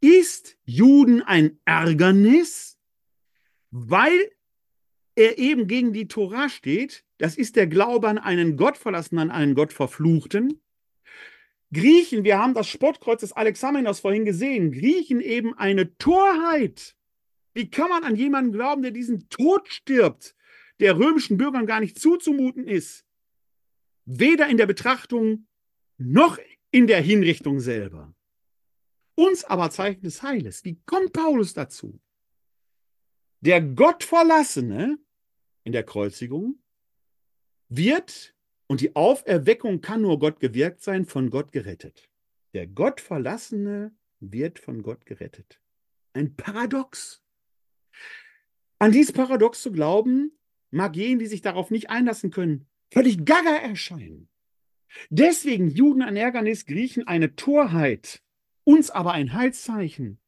ist Juden ein Ärgernis, weil er eben gegen die Tora steht. Das ist der Glaube an einen Gottverlassenen, an einen Gottverfluchten. Griechen, wir haben das Spottkreuz des Alexamenos vorhin gesehen, Griechen eben eine Torheit. Wie kann man an jemanden glauben, der diesen Tod stirbt, der römischen Bürgern gar nicht zuzumuten ist? Weder in der Betrachtung noch in der Hinrichtung selber. Uns aber Zeichen des Heiles. Wie kommt Paulus dazu? Der Gottverlassene in der Kreuzigung wird, und die Auferweckung kann nur Gott gewirkt sein, von Gott gerettet. Der Gottverlassene wird von Gott gerettet. Ein Paradox. An dieses Paradox zu glauben, mag jenen, die sich darauf nicht einlassen können, völlig gaga erscheinen. Deswegen Juden ein Ärgernis, Griechen eine Torheit, uns aber ein Heilszeichen.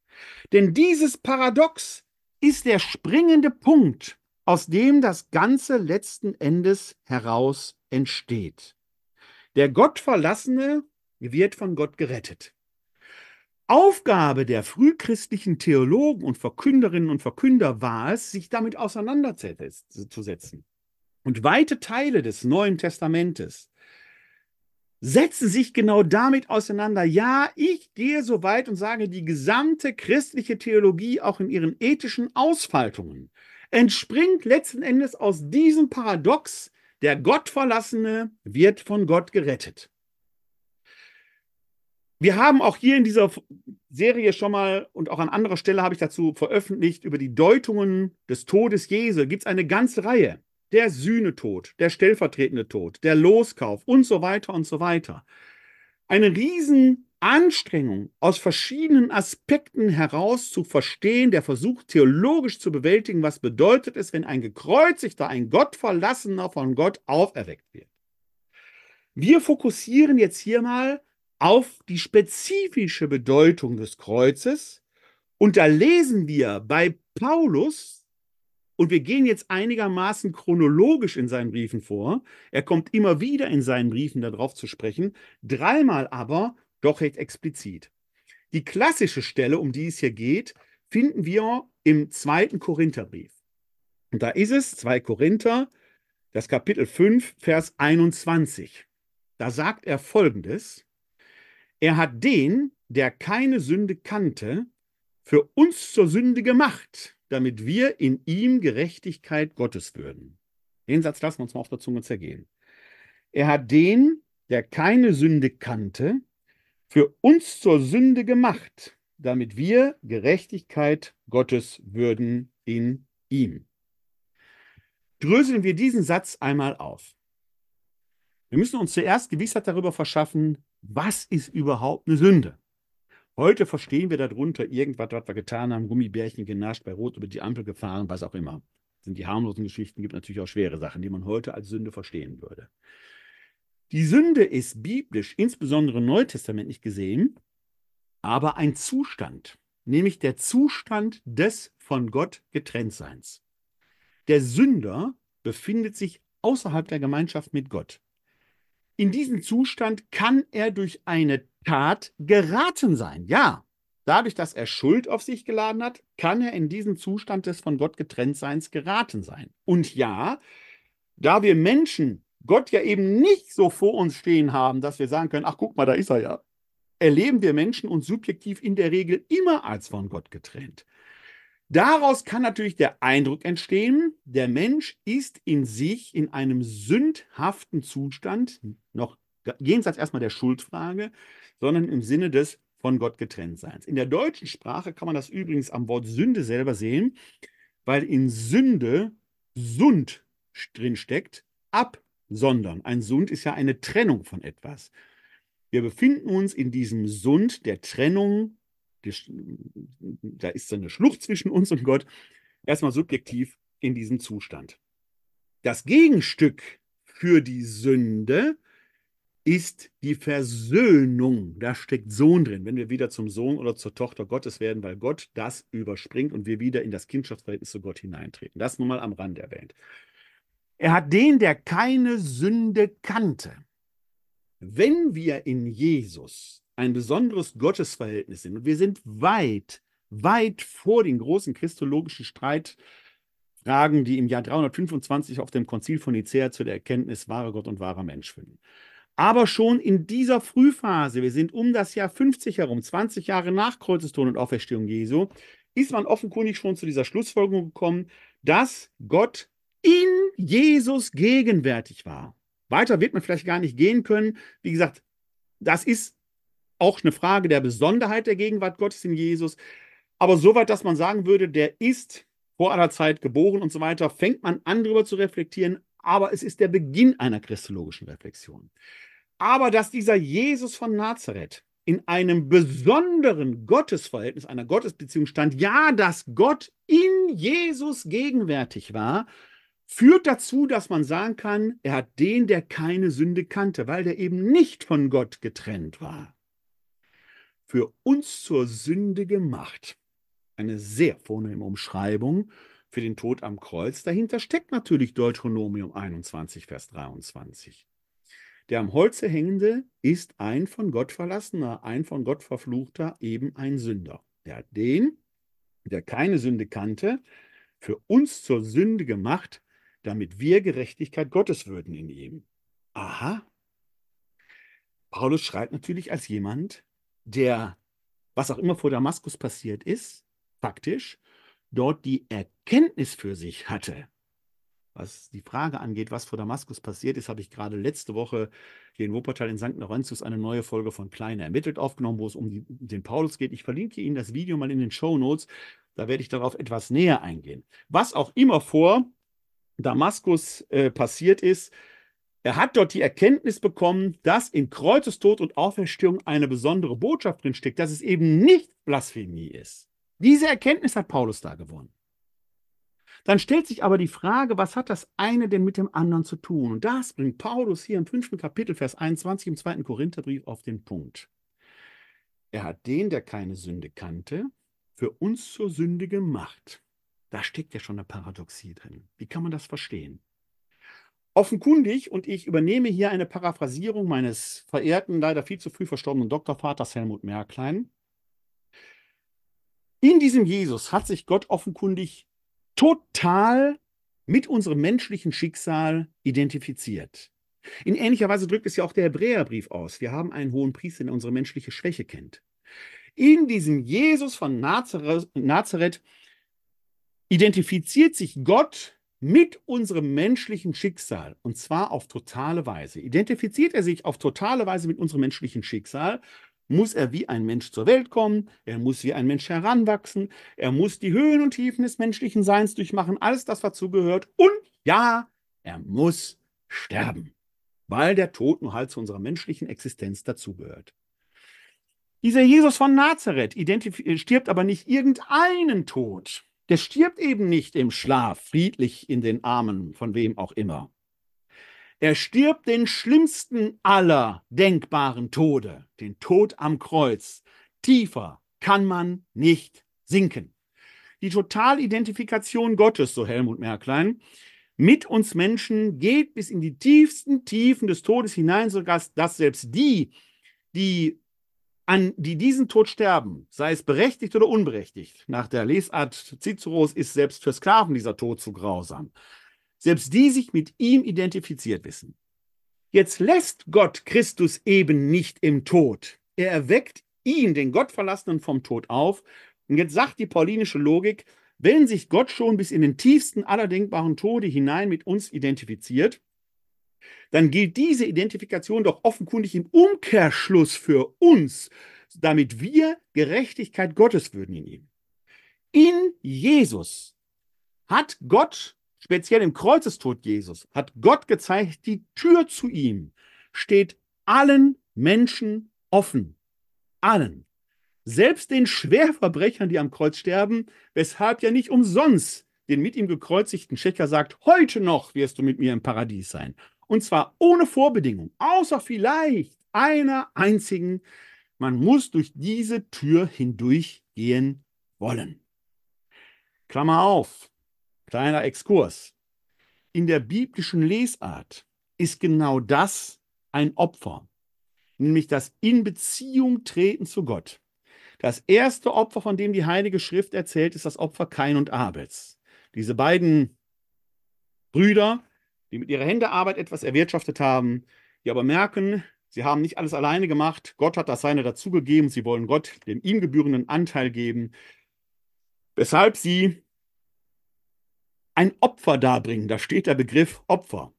Denn dieses Paradox ist der springende Punkt, aus dem das Ganze letzten Endes heraus entsteht. Der Gottverlassene wird von Gott gerettet. Aufgabe der frühchristlichen Theologen und Verkünderinnen und Verkünder war es, sich damit auseinanderzusetzen. Und weite Teile des Neuen Testamentes setzen sich genau damit auseinander. Ja, ich gehe so weit und sage, die gesamte christliche Theologie, auch in ihren ethischen Ausfaltungen, entspringt letzten Endes aus diesem Paradox, der Gottverlassene wird von Gott gerettet. Wir haben auch hier in dieser Serie schon mal und auch an anderer Stelle habe ich dazu veröffentlicht über die Deutungen des Todes Jesu. Gibt es eine ganze Reihe der Sühnetod, der stellvertretende Tod, der Loskauf und so weiter und so weiter. Eine Riesenanstrengung aus verschiedenen Aspekten heraus zu verstehen, der Versuch theologisch zu bewältigen, was bedeutet es, wenn ein gekreuzigter, ein Gottverlassener von Gott auferweckt wird. Wir fokussieren jetzt hier mal auf die spezifische Bedeutung des Kreuzes und da lesen wir bei Paulus und wir gehen jetzt einigermaßen chronologisch in seinen Briefen vor. Er kommt immer wieder in seinen Briefen darauf zu sprechen, dreimal aber doch recht explizit. Die klassische Stelle, um die es hier geht, finden wir im zweiten Korintherbrief. Und da ist es, 2 Korinther, das Kapitel 5, Vers 21. Da sagt er folgendes: Er hat den, der keine Sünde kannte, für uns zur Sünde gemacht, damit wir in ihm Gerechtigkeit Gottes würden. Den Satz lassen wir uns mal auf der Zunge zergehen. Er hat den, der keine Sünde kannte, für uns zur Sünde gemacht, damit wir Gerechtigkeit Gottes würden in ihm. Dröseln wir diesen Satz einmal auf. Wir müssen uns zuerst Gewissheit darüber verschaffen, was ist überhaupt eine Sünde? Heute verstehen wir darunter irgendwas, was wir getan haben, Gummibärchen genascht, bei Rot über die Ampel gefahren, was auch immer. Das sind die harmlosen Geschichten, gibt natürlich auch schwere Sachen, die man heute als Sünde verstehen würde. Die Sünde ist biblisch, insbesondere neutestamentlich gesehen, aber ein Zustand, nämlich der Zustand des von Gott Getrenntseins. Der Sünder befindet sich außerhalb der Gemeinschaft mit Gott. In diesen Zustand kann er durch eine Tat geraten sein. Ja, dadurch, dass er Schuld auf sich geladen hat, kann er in diesen Zustand des von Gott Getrenntseins geraten sein. Und ja, da wir Menschen Gott ja eben nicht so vor uns stehen haben, dass wir sagen können, ach guck mal, da ist er ja, erleben wir Menschen uns subjektiv in der Regel immer als von Gott getrennt. Daraus kann natürlich der Eindruck entstehen, der Mensch ist in sich in einem sündhaften Zustand, noch jenseits erstmal der Schuldfrage, sondern im Sinne des von Gott getrennt Seins. In der deutschen Sprache kann man das übrigens am Wort Sünde selber sehen, weil in Sünde Sund drin steckt, absondern. Ein Sund ist ja eine Trennung von etwas. Wir befinden uns in diesem Sund der Trennung da ist so eine Schlucht zwischen uns und Gott, erstmal subjektiv in diesem Zustand. Das Gegenstück für die Sünde ist die Versöhnung. Da steckt Sohn drin, wenn wir wieder zum Sohn oder zur Tochter Gottes werden, weil Gott das überspringt und wir wieder in das Kindschaftsverhältnis zu Gott hineintreten. Das nur mal am Rand erwähnt. Er hat den, der keine Sünde kannte. Wenn wir in Jesus ein besonderes Gottesverhältnis sind. Und wir sind weit, weit vor den großen christologischen Streitfragen, die im Jahr 325 auf dem Konzil von Nicea zu der Erkenntnis wahrer Gott und wahrer Mensch finden. Aber schon in dieser Frühphase, wir sind um das Jahr 50 herum, 20 Jahre nach Kreuzestod und Auferstehung Jesu, ist man offenkundig schon zu dieser Schlussfolgerung gekommen, dass Gott in Jesus gegenwärtig war. Weiter wird man vielleicht gar nicht gehen können. Wie gesagt, das ist auch eine Frage der Besonderheit der Gegenwart Gottes in Jesus. Aber soweit, dass man sagen würde, der ist vor aller Zeit geboren und so weiter, fängt man an, darüber zu reflektieren. Aber es ist der Beginn einer christologischen Reflexion. Aber dass dieser Jesus von Nazareth in einem besonderen Gottesverhältnis, einer Gottesbeziehung stand, ja, dass Gott in Jesus gegenwärtig war, führt dazu, dass man sagen kann, er hat den, der keine Sünde kannte, weil der eben nicht von Gott getrennt war für uns zur Sünde gemacht. Eine sehr vornehme Umschreibung für den Tod am Kreuz. Dahinter steckt natürlich Deuteronomium 21, Vers 23. Der am Holze hängende ist ein von Gott verlassener, ein von Gott verfluchter, eben ein Sünder. Der hat den, der keine Sünde kannte, für uns zur Sünde gemacht, damit wir Gerechtigkeit Gottes würden in ihm. Aha. Paulus schreibt natürlich als jemand, der, was auch immer vor Damaskus passiert ist, faktisch, dort die Erkenntnis für sich hatte. Was die Frage angeht, was vor Damaskus passiert ist, habe ich gerade letzte Woche hier in Wuppertal in St. Laurentius eine neue Folge von Kleine ermittelt aufgenommen, wo es um die, den Paulus geht. Ich verlinke Ihnen das Video mal in den Show Notes. Da werde ich darauf etwas näher eingehen. Was auch immer vor Damaskus äh, passiert ist, er hat dort die Erkenntnis bekommen, dass in Kreuzestod und Auferstehung eine besondere Botschaft drinsteckt, dass es eben nicht Blasphemie ist. Diese Erkenntnis hat Paulus da gewonnen. Dann stellt sich aber die Frage, was hat das eine denn mit dem anderen zu tun? Und das bringt Paulus hier im fünften Kapitel, Vers 21 im zweiten Korintherbrief auf den Punkt. Er hat den, der keine Sünde kannte, für uns zur Sünde gemacht. Da steckt ja schon eine Paradoxie drin. Wie kann man das verstehen? Offenkundig, und ich übernehme hier eine Paraphrasierung meines verehrten, leider viel zu früh verstorbenen Doktorvaters Helmut Merklein. In diesem Jesus hat sich Gott offenkundig total mit unserem menschlichen Schicksal identifiziert. In ähnlicher Weise drückt es ja auch der Hebräerbrief aus. Wir haben einen hohen Priester, der unsere menschliche Schwäche kennt. In diesem Jesus von Nazareth identifiziert sich Gott mit unserem menschlichen Schicksal, und zwar auf totale Weise. Identifiziert er sich auf totale Weise mit unserem menschlichen Schicksal, muss er wie ein Mensch zur Welt kommen, er muss wie ein Mensch heranwachsen, er muss die Höhen und Tiefen des menschlichen Seins durchmachen, alles das dazugehört, und ja, er muss sterben, weil der Tod nur halt zu unserer menschlichen Existenz dazugehört. Dieser Jesus von Nazareth stirbt aber nicht irgendeinen Tod. Der stirbt eben nicht im Schlaf, friedlich in den Armen von wem auch immer. Er stirbt den schlimmsten aller denkbaren Tode, den Tod am Kreuz. Tiefer kann man nicht sinken. Die Totalidentifikation Gottes, so Helmut Merklein, mit uns Menschen geht bis in die tiefsten Tiefen des Todes hinein, sodass dass selbst die, die an die diesen Tod sterben, sei es berechtigt oder unberechtigt, nach der Lesart Ciceros ist selbst für Sklaven dieser Tod zu grausam, selbst die sich mit ihm identifiziert wissen. Jetzt lässt Gott Christus eben nicht im Tod. Er erweckt ihn, den Gottverlassenen, vom Tod auf. Und jetzt sagt die paulinische Logik, wenn sich Gott schon bis in den tiefsten aller denkbaren Tode hinein mit uns identifiziert, dann gilt diese Identifikation doch offenkundig im Umkehrschluss für uns, damit wir Gerechtigkeit Gottes würden in ihm. In Jesus hat Gott, speziell im Kreuzestod Jesus, hat Gott gezeigt, die Tür zu ihm steht allen Menschen offen. Allen. Selbst den Schwerverbrechern, die am Kreuz sterben, weshalb ja nicht umsonst den mit ihm gekreuzigten Schächer sagt, heute noch wirst du mit mir im Paradies sein. Und zwar ohne Vorbedingung, außer vielleicht einer einzigen. Man muss durch diese Tür hindurchgehen wollen. Klammer auf, kleiner Exkurs. In der biblischen Lesart ist genau das ein Opfer, nämlich das in Beziehung treten zu Gott. Das erste Opfer, von dem die Heilige Schrift erzählt, ist das Opfer Kain und Abels. Diese beiden Brüder die mit ihrer Händearbeit etwas erwirtschaftet haben, die aber merken, sie haben nicht alles alleine gemacht. Gott hat das Seine dazugegeben. Sie wollen Gott den ihm gebührenden Anteil geben, weshalb sie ein Opfer darbringen. Da steht der Begriff Opfer.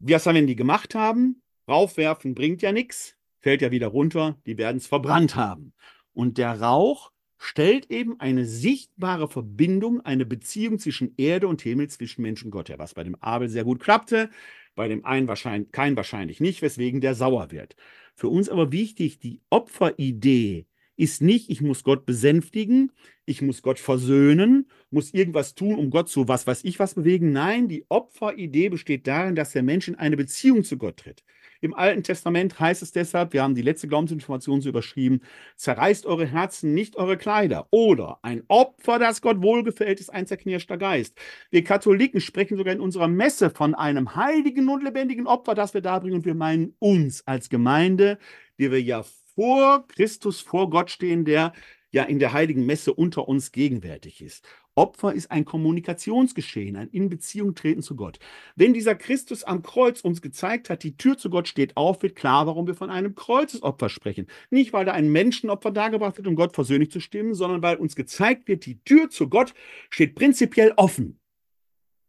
Was wenn die gemacht haben? Raufwerfen bringt ja nichts, fällt ja wieder runter, die werden es verbrannt haben. Und der Rauch stellt eben eine sichtbare Verbindung, eine Beziehung zwischen Erde und Himmel, zwischen Mensch und Gott her, was bei dem Abel sehr gut klappte, bei dem einen wahrscheinlich, kein wahrscheinlich nicht, weswegen der sauer wird. Für uns aber wichtig, die Opferidee ist nicht, ich muss Gott besänftigen, ich muss Gott versöhnen, muss irgendwas tun, um Gott zu was weiß ich was bewegen. Nein, die Opferidee besteht darin, dass der Mensch in eine Beziehung zu Gott tritt. Im Alten Testament heißt es deshalb, wir haben die letzte Glaubensinformation so überschrieben, zerreißt eure Herzen, nicht eure Kleider. Oder ein Opfer, das Gott wohlgefällt, ist ein zerknirschter Geist. Wir Katholiken sprechen sogar in unserer Messe von einem heiligen und lebendigen Opfer, das wir darbringen. Und wir meinen uns als Gemeinde, die wir ja vor Christus, vor Gott stehen, der ja in der heiligen Messe unter uns gegenwärtig ist. Opfer ist ein Kommunikationsgeschehen, ein in Beziehung treten zu Gott. Wenn dieser Christus am Kreuz uns gezeigt hat, die Tür zu Gott steht auf, wird klar, warum wir von einem Kreuzesopfer sprechen. Nicht, weil da ein Menschenopfer dargebracht wird, um Gott versöhnlich zu stimmen, sondern weil uns gezeigt wird, die Tür zu Gott steht prinzipiell offen.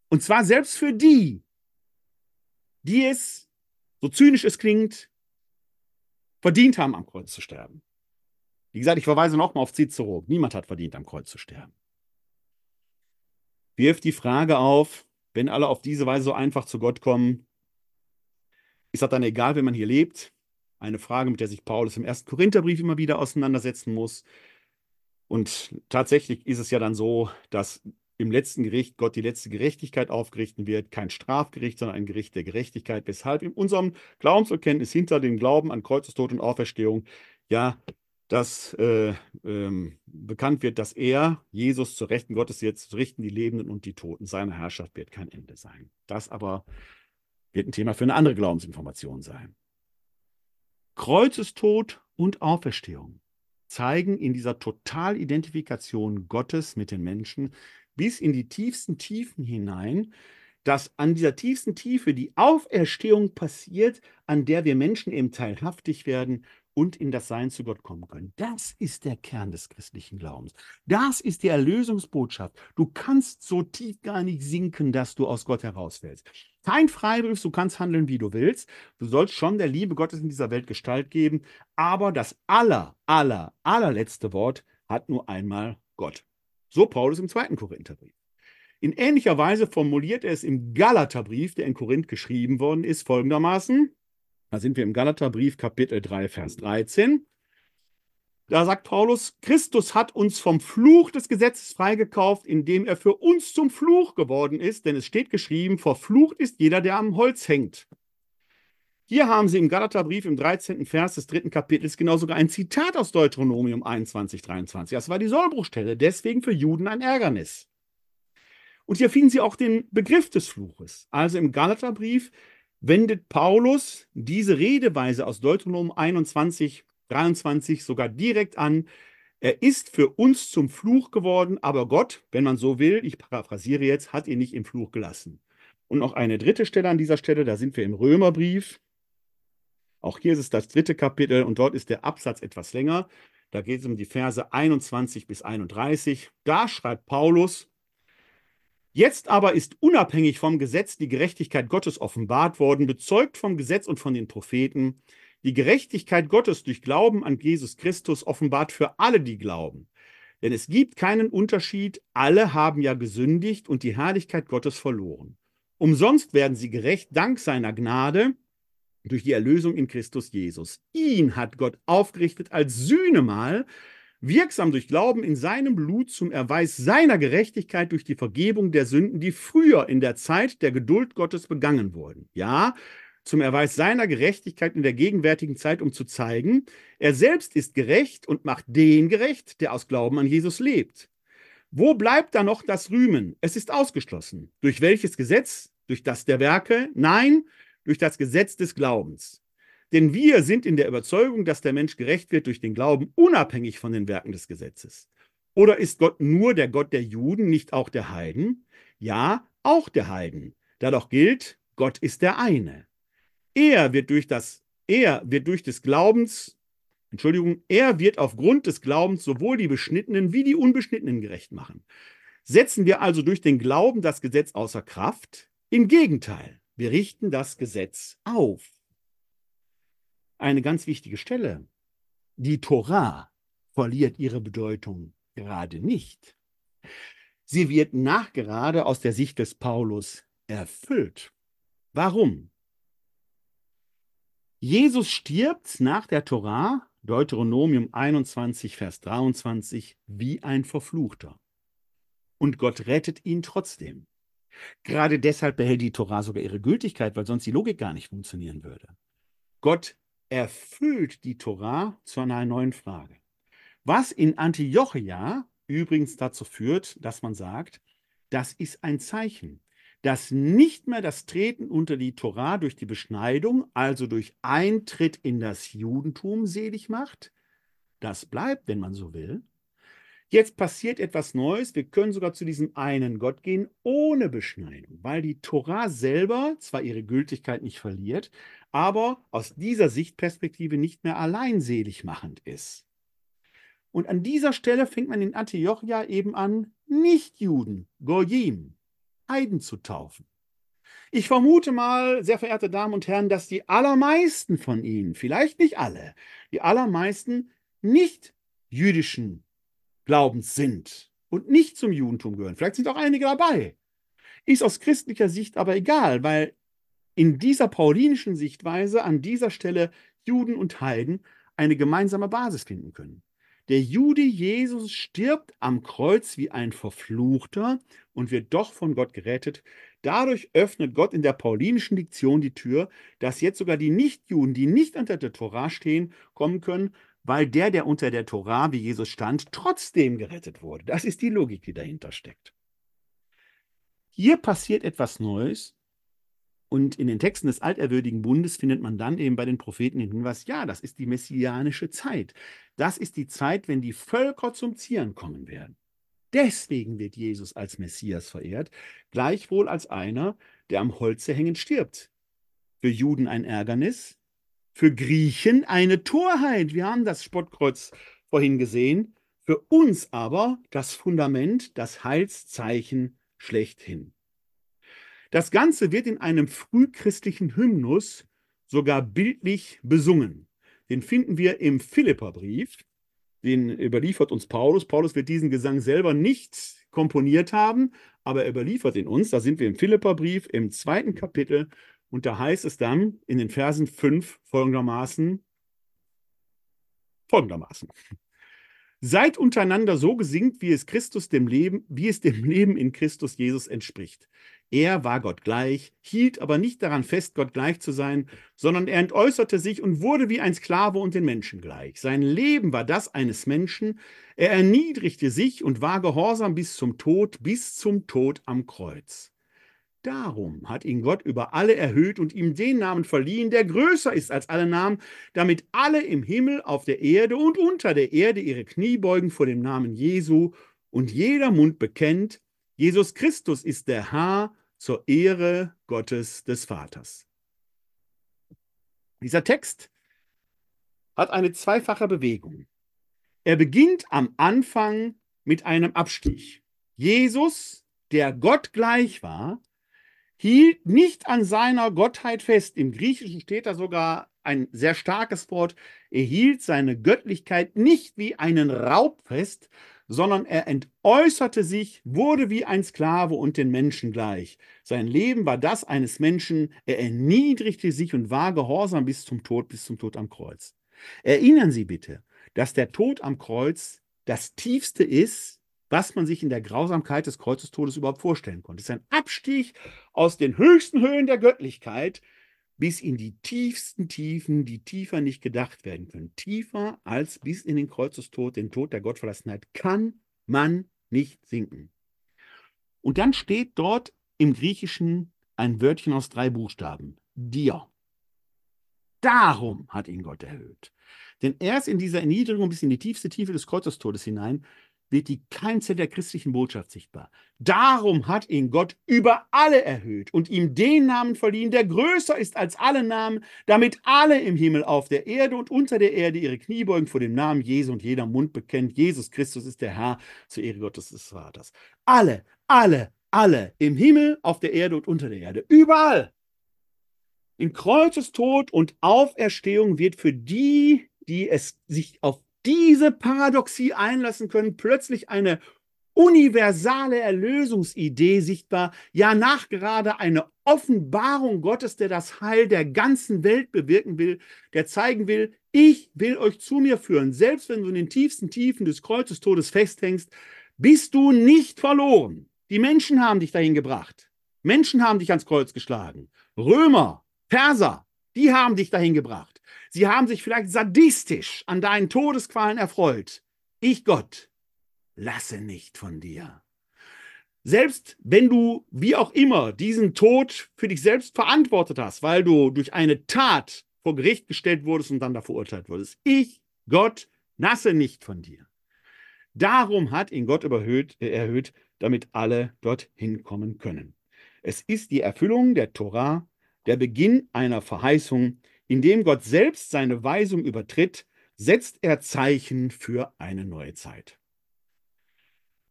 Und zwar selbst für die, die es, so zynisch es klingt, verdient haben, am Kreuz zu sterben. Wie gesagt, ich verweise nochmal auf Cicero. Niemand hat verdient, am Kreuz zu sterben. Wirft die Frage auf, wenn alle auf diese Weise so einfach zu Gott kommen, ist das dann egal, wenn man hier lebt? Eine Frage, mit der sich Paulus im ersten Korintherbrief immer wieder auseinandersetzen muss. Und tatsächlich ist es ja dann so, dass im letzten Gericht Gott die letzte Gerechtigkeit aufgerichten wird, kein Strafgericht, sondern ein Gericht der Gerechtigkeit, weshalb in unserem Glaubenserkenntnis hinter dem Glauben an Kreuzestod und Auferstehung ja dass äh, ähm, bekannt wird, dass er, Jesus, zur Rechten Gottes jetzt richten die Lebenden und die Toten. Seine Herrschaft wird kein Ende sein. Das aber wird ein Thema für eine andere Glaubensinformation sein. Kreuzestod und Auferstehung zeigen in dieser Totalidentifikation Gottes mit den Menschen bis in die tiefsten Tiefen hinein, dass an dieser tiefsten Tiefe die Auferstehung passiert, an der wir Menschen eben teilhaftig werden und in das Sein zu Gott kommen können. Das ist der Kern des christlichen Glaubens. Das ist die Erlösungsbotschaft. Du kannst so tief gar nicht sinken, dass du aus Gott herausfällst. Kein Freibrief, du kannst handeln, wie du willst. Du sollst schon der Liebe Gottes in dieser Welt Gestalt geben. Aber das aller, aller, allerletzte Wort hat nur einmal Gott. So Paulus im zweiten Korintherbrief. In ähnlicher Weise formuliert er es im Galaterbrief, der in Korinth geschrieben worden ist, folgendermaßen. Da sind wir im Galaterbrief Kapitel 3, Vers 13. Da sagt Paulus, Christus hat uns vom Fluch des Gesetzes freigekauft, indem er für uns zum Fluch geworden ist, denn es steht geschrieben, verflucht ist jeder, der am Holz hängt. Hier haben Sie im Galaterbrief im 13. Vers des dritten Kapitels genau sogar ein Zitat aus Deuteronomium 21, 23. Das war die Sollbruchstelle, deswegen für Juden ein Ärgernis. Und hier finden Sie auch den Begriff des Fluches. Also im Galaterbrief wendet Paulus diese Redeweise aus Deuteronomium 21, 23 sogar direkt an. Er ist für uns zum Fluch geworden, aber Gott, wenn man so will, ich paraphrasiere jetzt, hat ihn nicht im Fluch gelassen. Und noch eine dritte Stelle an dieser Stelle, da sind wir im Römerbrief. Auch hier ist es das dritte Kapitel und dort ist der Absatz etwas länger. Da geht es um die Verse 21 bis 31. Da schreibt Paulus, Jetzt aber ist unabhängig vom Gesetz die Gerechtigkeit Gottes offenbart worden, bezeugt vom Gesetz und von den Propheten. Die Gerechtigkeit Gottes durch Glauben an Jesus Christus offenbart für alle, die glauben. Denn es gibt keinen Unterschied, alle haben ja gesündigt und die Herrlichkeit Gottes verloren. Umsonst werden sie gerecht dank seiner Gnade durch die Erlösung in Christus Jesus. Ihn hat Gott aufgerichtet als Sühnemal, wirksam durch Glauben in seinem Blut zum Erweis seiner Gerechtigkeit durch die Vergebung der Sünden, die früher in der Zeit der Geduld Gottes begangen wurden. Ja, zum Erweis seiner Gerechtigkeit in der gegenwärtigen Zeit, um zu zeigen, er selbst ist gerecht und macht den gerecht, der aus Glauben an Jesus lebt. Wo bleibt da noch das Rühmen? Es ist ausgeschlossen. Durch welches Gesetz? Durch das der Werke? Nein, durch das Gesetz des Glaubens. Denn wir sind in der Überzeugung, dass der Mensch gerecht wird durch den Glauben, unabhängig von den Werken des Gesetzes. Oder ist Gott nur der Gott der Juden, nicht auch der Heiden? Ja, auch der Heiden. Da doch gilt, Gott ist der eine. Er wird durch das, er wird durch des Glaubens, Entschuldigung, er wird aufgrund des Glaubens sowohl die Beschnittenen wie die Unbeschnittenen gerecht machen. Setzen wir also durch den Glauben das Gesetz außer Kraft? Im Gegenteil, wir richten das Gesetz auf. Eine ganz wichtige Stelle. Die Torah verliert ihre Bedeutung gerade nicht. Sie wird nachgerade aus der Sicht des Paulus erfüllt. Warum? Jesus stirbt nach der Torah, Deuteronomium 21, Vers 23, wie ein Verfluchter. Und Gott rettet ihn trotzdem. Gerade deshalb behält die Torah sogar ihre Gültigkeit, weil sonst die Logik gar nicht funktionieren würde. Gott erfüllt die Torah zu einer neuen Frage. Was in Antiochia übrigens dazu führt, dass man sagt, das ist ein Zeichen das nicht mehr das Treten unter die Torah durch die Beschneidung, also durch Eintritt in das Judentum selig macht. Das bleibt, wenn man so will. Jetzt passiert etwas Neues. Wir können sogar zu diesem einen Gott gehen ohne Beschneidung, weil die Torah selber zwar ihre Gültigkeit nicht verliert, aber aus dieser Sichtperspektive nicht mehr allein selig machend ist. Und an dieser Stelle fängt man in Antiochia eben an, Nicht-Juden, Goyim, Heiden zu taufen. Ich vermute mal, sehr verehrte Damen und Herren, dass die allermeisten von Ihnen, vielleicht nicht alle, die allermeisten nicht jüdischen Glaubens sind und nicht zum Judentum gehören. Vielleicht sind auch einige dabei. Ist aus christlicher Sicht aber egal, weil in dieser paulinischen Sichtweise an dieser Stelle Juden und Heiden eine gemeinsame Basis finden können. Der Jude Jesus stirbt am Kreuz wie ein Verfluchter und wird doch von Gott gerettet. Dadurch öffnet Gott in der paulinischen Diktion die Tür, dass jetzt sogar die Nichtjuden, die nicht unter der Torah stehen, kommen können, weil der, der unter der Torah, wie Jesus stand, trotzdem gerettet wurde. Das ist die Logik, die dahinter steckt. Hier passiert etwas Neues, und in den Texten des alterwürdigen Bundes findet man dann eben bei den Propheten den Hinweis, ja, das ist die messianische Zeit. Das ist die Zeit, wenn die Völker zum Zieren kommen werden. Deswegen wird Jesus als Messias verehrt, gleichwohl als einer, der am Holze hängend stirbt. Für Juden ein Ärgernis, für Griechen eine Torheit. Wir haben das Spottkreuz vorhin gesehen. Für uns aber das Fundament, das Heilszeichen schlechthin. Das Ganze wird in einem frühchristlichen Hymnus sogar bildlich besungen. Den finden wir im Philipperbrief. Den überliefert uns Paulus. Paulus wird diesen Gesang selber nicht komponiert haben, aber er überliefert ihn uns. Da sind wir im Philipperbrief im zweiten Kapitel und da heißt es dann in den Versen 5 folgendermaßen, folgendermaßen. Seid untereinander so gesingt, wie es Christus dem Leben, wie es dem Leben in Christus Jesus entspricht. Er war Gott gleich, hielt aber nicht daran fest, Gott gleich zu sein, sondern er entäußerte sich und wurde wie ein Sklave und den Menschen gleich. Sein Leben war das eines Menschen. Er erniedrigte sich und war gehorsam bis zum Tod, bis zum Tod am Kreuz. Darum hat ihn Gott über alle erhöht und ihm den Namen verliehen, der größer ist als alle Namen, damit alle im Himmel, auf der Erde und unter der Erde ihre Knie beugen vor dem Namen Jesu und jeder Mund bekennt, Jesus Christus ist der Herr zur Ehre Gottes des Vaters. Dieser Text hat eine zweifache Bewegung. Er beginnt am Anfang mit einem Abstich. Jesus, der Gott gleich war, hielt nicht an seiner Gottheit fest. Im Griechischen steht da sogar ein sehr starkes Wort. Er hielt seine Göttlichkeit nicht wie einen Raub fest, sondern er entäußerte sich, wurde wie ein Sklave und den Menschen gleich. Sein Leben war das eines Menschen. Er erniedrigte sich und war gehorsam bis zum Tod, bis zum Tod am Kreuz. Erinnern Sie bitte, dass der Tod am Kreuz das Tiefste ist, was man sich in der Grausamkeit des Kreuzestodes überhaupt vorstellen konnte. Es ist ein Abstieg aus den höchsten Höhen der Göttlichkeit bis in die tiefsten Tiefen, die tiefer nicht gedacht werden können. Tiefer als bis in den Kreuzestod, den Tod der Gottverlassenheit, kann man nicht sinken. Und dann steht dort im Griechischen ein Wörtchen aus drei Buchstaben. Dir. Darum hat ihn Gott erhöht. Denn erst in dieser Erniedrigung bis in die tiefste Tiefe des Kreuzestodes hinein wird die Keimzelle der christlichen Botschaft sichtbar. Darum hat ihn Gott über alle erhöht und ihm den Namen verliehen, der größer ist als alle Namen, damit alle im Himmel, auf der Erde und unter der Erde ihre Knie beugen vor dem Namen Jesu und jeder Mund bekennt, Jesus Christus ist der Herr zur Ehre Gottes des Vaters. Alle, alle, alle im Himmel, auf der Erde und unter der Erde, überall. In Kreuzestod und Auferstehung wird für die, die es sich auf diese Paradoxie einlassen können, plötzlich eine universale Erlösungsidee sichtbar, ja nachgerade eine Offenbarung Gottes, der das Heil der ganzen Welt bewirken will, der zeigen will, ich will euch zu mir führen, selbst wenn du in den tiefsten Tiefen des Kreuzestodes festhängst, bist du nicht verloren. Die Menschen haben dich dahin gebracht. Menschen haben dich ans Kreuz geschlagen. Römer, Perser, die haben dich dahin gebracht. Sie haben sich vielleicht sadistisch an deinen Todesqualen erfreut. Ich, Gott, lasse nicht von dir. Selbst wenn du, wie auch immer, diesen Tod für dich selbst verantwortet hast, weil du durch eine Tat vor Gericht gestellt wurdest und dann da verurteilt wurdest. Ich, Gott, lasse nicht von dir. Darum hat ihn Gott überhöht, äh, erhöht, damit alle dorthin kommen können. Es ist die Erfüllung der Torah, der Beginn einer Verheißung, indem Gott selbst seine Weisung übertritt, setzt er Zeichen für eine neue Zeit.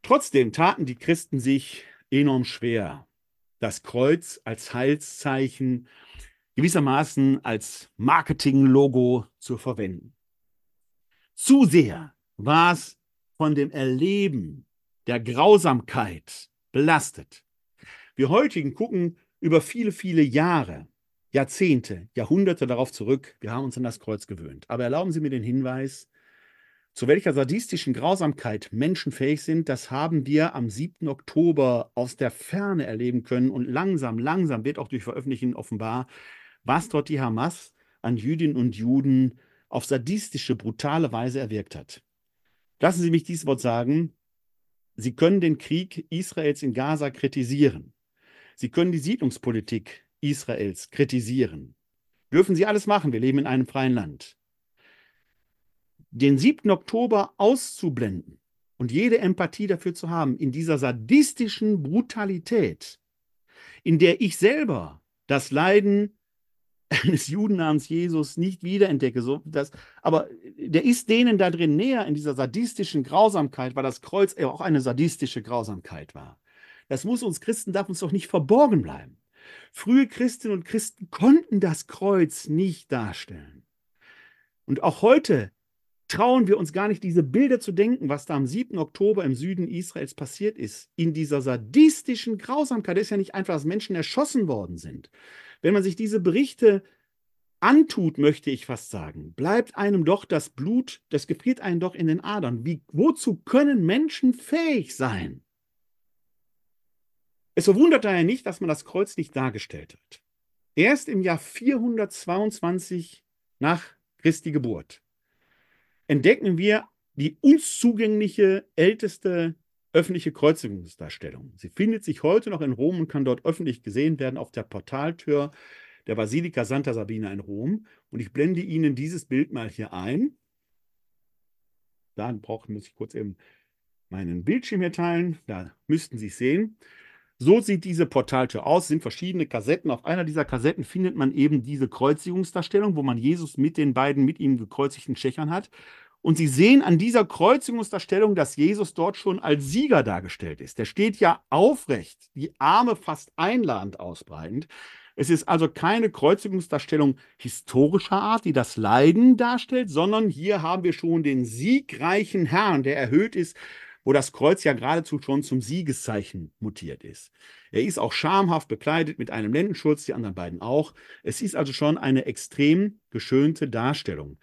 Trotzdem taten die Christen sich enorm schwer, das Kreuz als Heilszeichen gewissermaßen als Marketinglogo zu verwenden. Zu sehr war es von dem Erleben der Grausamkeit belastet. Wir heutigen gucken über viele, viele Jahre Jahrzehnte, Jahrhunderte darauf zurück. Wir haben uns an das Kreuz gewöhnt. Aber erlauben Sie mir den Hinweis, zu welcher sadistischen Grausamkeit Menschen fähig sind, das haben wir am 7. Oktober aus der Ferne erleben können. Und langsam, langsam wird auch durch Veröffentlichen offenbar, was dort die Hamas an Jüdinnen und Juden auf sadistische, brutale Weise erwirkt hat. Lassen Sie mich dieses Wort sagen. Sie können den Krieg Israels in Gaza kritisieren. Sie können die Siedlungspolitik Israels kritisieren. Dürfen sie alles machen, wir leben in einem freien Land. Den 7. Oktober auszublenden und jede Empathie dafür zu haben, in dieser sadistischen Brutalität, in der ich selber das Leiden eines Juden namens Jesus nicht wiederentdecke. So, das, aber der ist denen da drin näher in dieser sadistischen Grausamkeit, weil das Kreuz auch eine sadistische Grausamkeit war. Das muss uns Christen, darf uns doch nicht verborgen bleiben. Frühe Christinnen und Christen konnten das Kreuz nicht darstellen. Und auch heute trauen wir uns gar nicht, diese Bilder zu denken, was da am 7. Oktober im Süden Israels passiert ist. In dieser sadistischen Grausamkeit ist ja nicht einfach, dass Menschen erschossen worden sind. Wenn man sich diese Berichte antut, möchte ich fast sagen, bleibt einem doch das Blut, das gefriert einem doch in den Adern. Wie, wozu können Menschen fähig sein? Es verwundert daher nicht, dass man das Kreuz nicht dargestellt hat. Erst im Jahr 422 nach Christi Geburt entdecken wir die uns zugängliche älteste öffentliche Kreuzigungsdarstellung. Sie findet sich heute noch in Rom und kann dort öffentlich gesehen werden auf der Portaltür der Basilika Santa Sabina in Rom. Und ich blende Ihnen dieses Bild mal hier ein. Dann brauche, muss ich kurz eben meinen Bildschirm hier teilen. Da müssten Sie es sehen. So sieht diese Portaltür aus. Es sind verschiedene Kassetten. Auf einer dieser Kassetten findet man eben diese Kreuzigungsdarstellung, wo man Jesus mit den beiden mit ihm gekreuzigten Schächern hat. Und Sie sehen an dieser Kreuzigungsdarstellung, dass Jesus dort schon als Sieger dargestellt ist. Der steht ja aufrecht, die Arme fast einladend ausbreitend. Es ist also keine Kreuzigungsdarstellung historischer Art, die das Leiden darstellt, sondern hier haben wir schon den siegreichen Herrn, der erhöht ist, wo das Kreuz ja geradezu schon zum Siegeszeichen mutiert ist. Er ist auch schamhaft bekleidet mit einem Lendenschurz, die anderen beiden auch. Es ist also schon eine extrem geschönte Darstellung,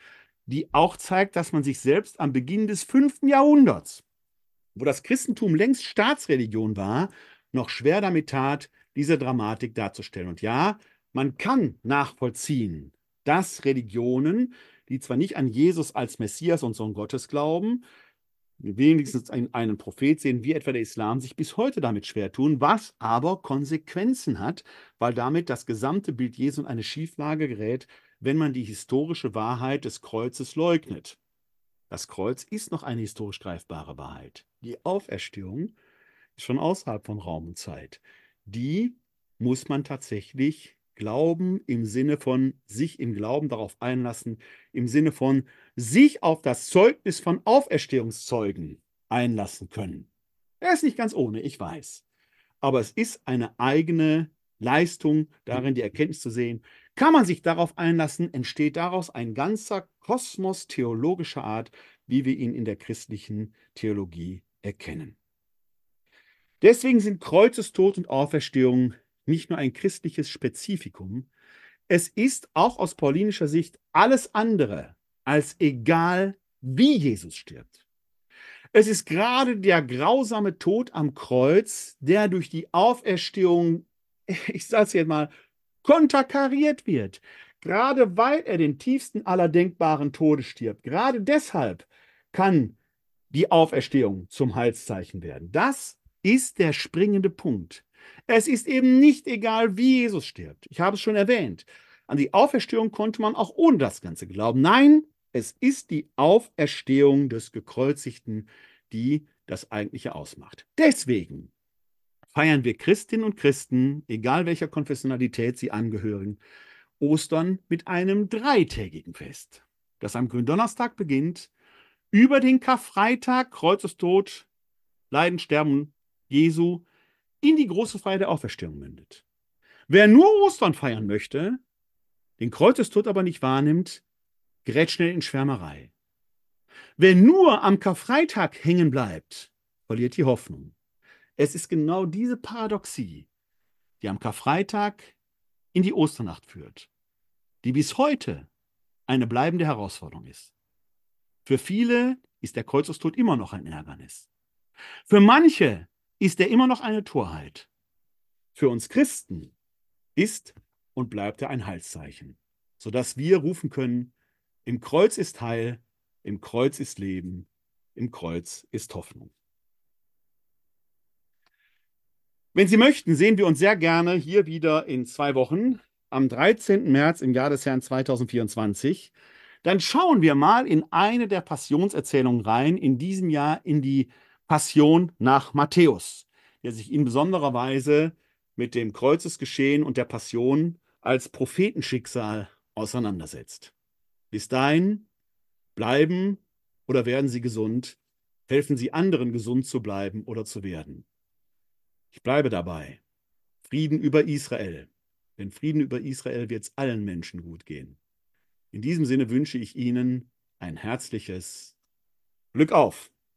die auch zeigt, dass man sich selbst am Beginn des fünften Jahrhunderts, wo das Christentum längst Staatsreligion war, noch schwer damit tat, diese Dramatik darzustellen. Und ja, man kann nachvollziehen, dass Religionen, die zwar nicht an Jesus als Messias und Sohn Gottes glauben, wenigstens einen, einen Prophet sehen, wie etwa der Islam, sich bis heute damit schwer tun, was aber Konsequenzen hat, weil damit das gesamte Bild Jesu in eine Schieflage gerät, wenn man die historische Wahrheit des Kreuzes leugnet. Das Kreuz ist noch eine historisch greifbare Wahrheit. Die Auferstehung ist schon außerhalb von Raum und Zeit die muss man tatsächlich glauben im Sinne von sich im Glauben darauf einlassen, im Sinne von sich auf das Zeugnis von Auferstehungszeugen einlassen können. Er ist nicht ganz ohne, ich weiß. Aber es ist eine eigene Leistung, darin die Erkenntnis zu sehen. Kann man sich darauf einlassen, entsteht daraus ein ganzer Kosmos theologischer Art, wie wir ihn in der christlichen Theologie erkennen. Deswegen sind Kreuzestod und Auferstehung nicht nur ein christliches Spezifikum, es ist auch aus paulinischer Sicht alles andere als egal, wie Jesus stirbt. Es ist gerade der grausame Tod am Kreuz, der durch die Auferstehung, *laughs* ich sage es jetzt mal, konterkariert wird. Gerade weil er den tiefsten aller denkbaren Todes stirbt. Gerade deshalb kann die Auferstehung zum Heilszeichen werden. Das ist der springende Punkt. Es ist eben nicht egal, wie Jesus stirbt. Ich habe es schon erwähnt. An die Auferstehung konnte man auch ohne das Ganze glauben. Nein, es ist die Auferstehung des Gekreuzigten, die das eigentliche ausmacht. Deswegen feiern wir Christinnen und Christen, egal welcher Konfessionalität sie angehören, Ostern mit einem dreitägigen Fest, das am Gründonnerstag beginnt, über den Karfreitag, Kreuzestod, Leiden, Sterben Jesu in die große Feier der Auferstehung mündet. Wer nur Ostern feiern möchte, den Kreuzestod aber nicht wahrnimmt, gerät schnell in Schwärmerei. Wer nur am Karfreitag hängen bleibt, verliert die Hoffnung. Es ist genau diese Paradoxie, die am Karfreitag in die Osternacht führt, die bis heute eine bleibende Herausforderung ist. Für viele ist der Kreuzestod immer noch ein Ärgernis. Für manche ist er immer noch eine Torheit. Für uns Christen ist und bleibt er ein Heilszeichen, sodass wir rufen können, im Kreuz ist Heil, im Kreuz ist Leben, im Kreuz ist Hoffnung. Wenn Sie möchten, sehen wir uns sehr gerne hier wieder in zwei Wochen, am 13. März im Jahr des Herrn 2024. Dann schauen wir mal in eine der Passionserzählungen rein, in diesem Jahr in die Passion nach Matthäus, der sich in besonderer Weise mit dem Kreuzesgeschehen und der Passion als Prophetenschicksal auseinandersetzt. Bis dahin bleiben oder werden Sie gesund, helfen Sie anderen gesund zu bleiben oder zu werden. Ich bleibe dabei. Frieden über Israel. Denn Frieden über Israel wird es allen Menschen gut gehen. In diesem Sinne wünsche ich Ihnen ein herzliches Glück auf.